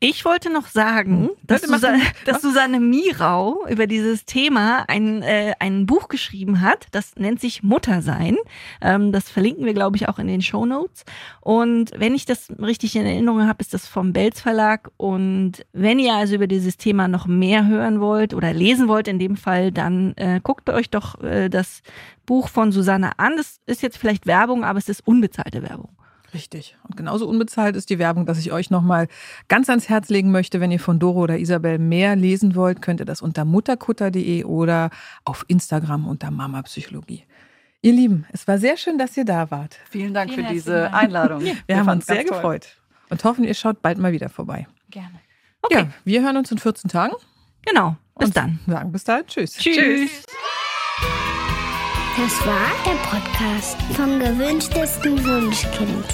Ich wollte noch sagen, hm. dass, Susanne, dass Susanne Mirau über dieses Thema ein, äh, ein Buch geschrieben hat. Das nennt sich Muttersein. Ähm, das verlinken wir, glaube ich, auch in den Show Notes. Und wenn ich das richtig in Erinnerung habe, ist das vom Belz Verlag. Und wenn ihr also über dieses Thema noch mehr hören wollt oder lesen wollt, in dem Fall, dann äh, guckt euch doch äh, das Buch von Susanne an. Das ist jetzt vielleicht Werbung, aber es ist unbezahlte Werbung. Richtig. Und genauso unbezahlt ist die Werbung, dass ich euch nochmal ganz ans Herz legen möchte. Wenn ihr von Doro oder Isabel mehr lesen wollt, könnt ihr das unter mutterkutter.de oder auf Instagram unter Mama Psychologie. Ihr Lieben, es war sehr schön, dass ihr da wart. Vielen Dank Vielen für diese Dank. Einladung. Wir, haben uns sehr toll. gefreut und hoffen, ihr schaut bald mal wieder vorbei. Gerne. Okay. Ja, wir hören uns in 14 Tagen. Genau. Bis und dann. Sagen bis dahin. Tschüss. Tschüss. Das war der Podcast vom gewünschtesten Wunschkind.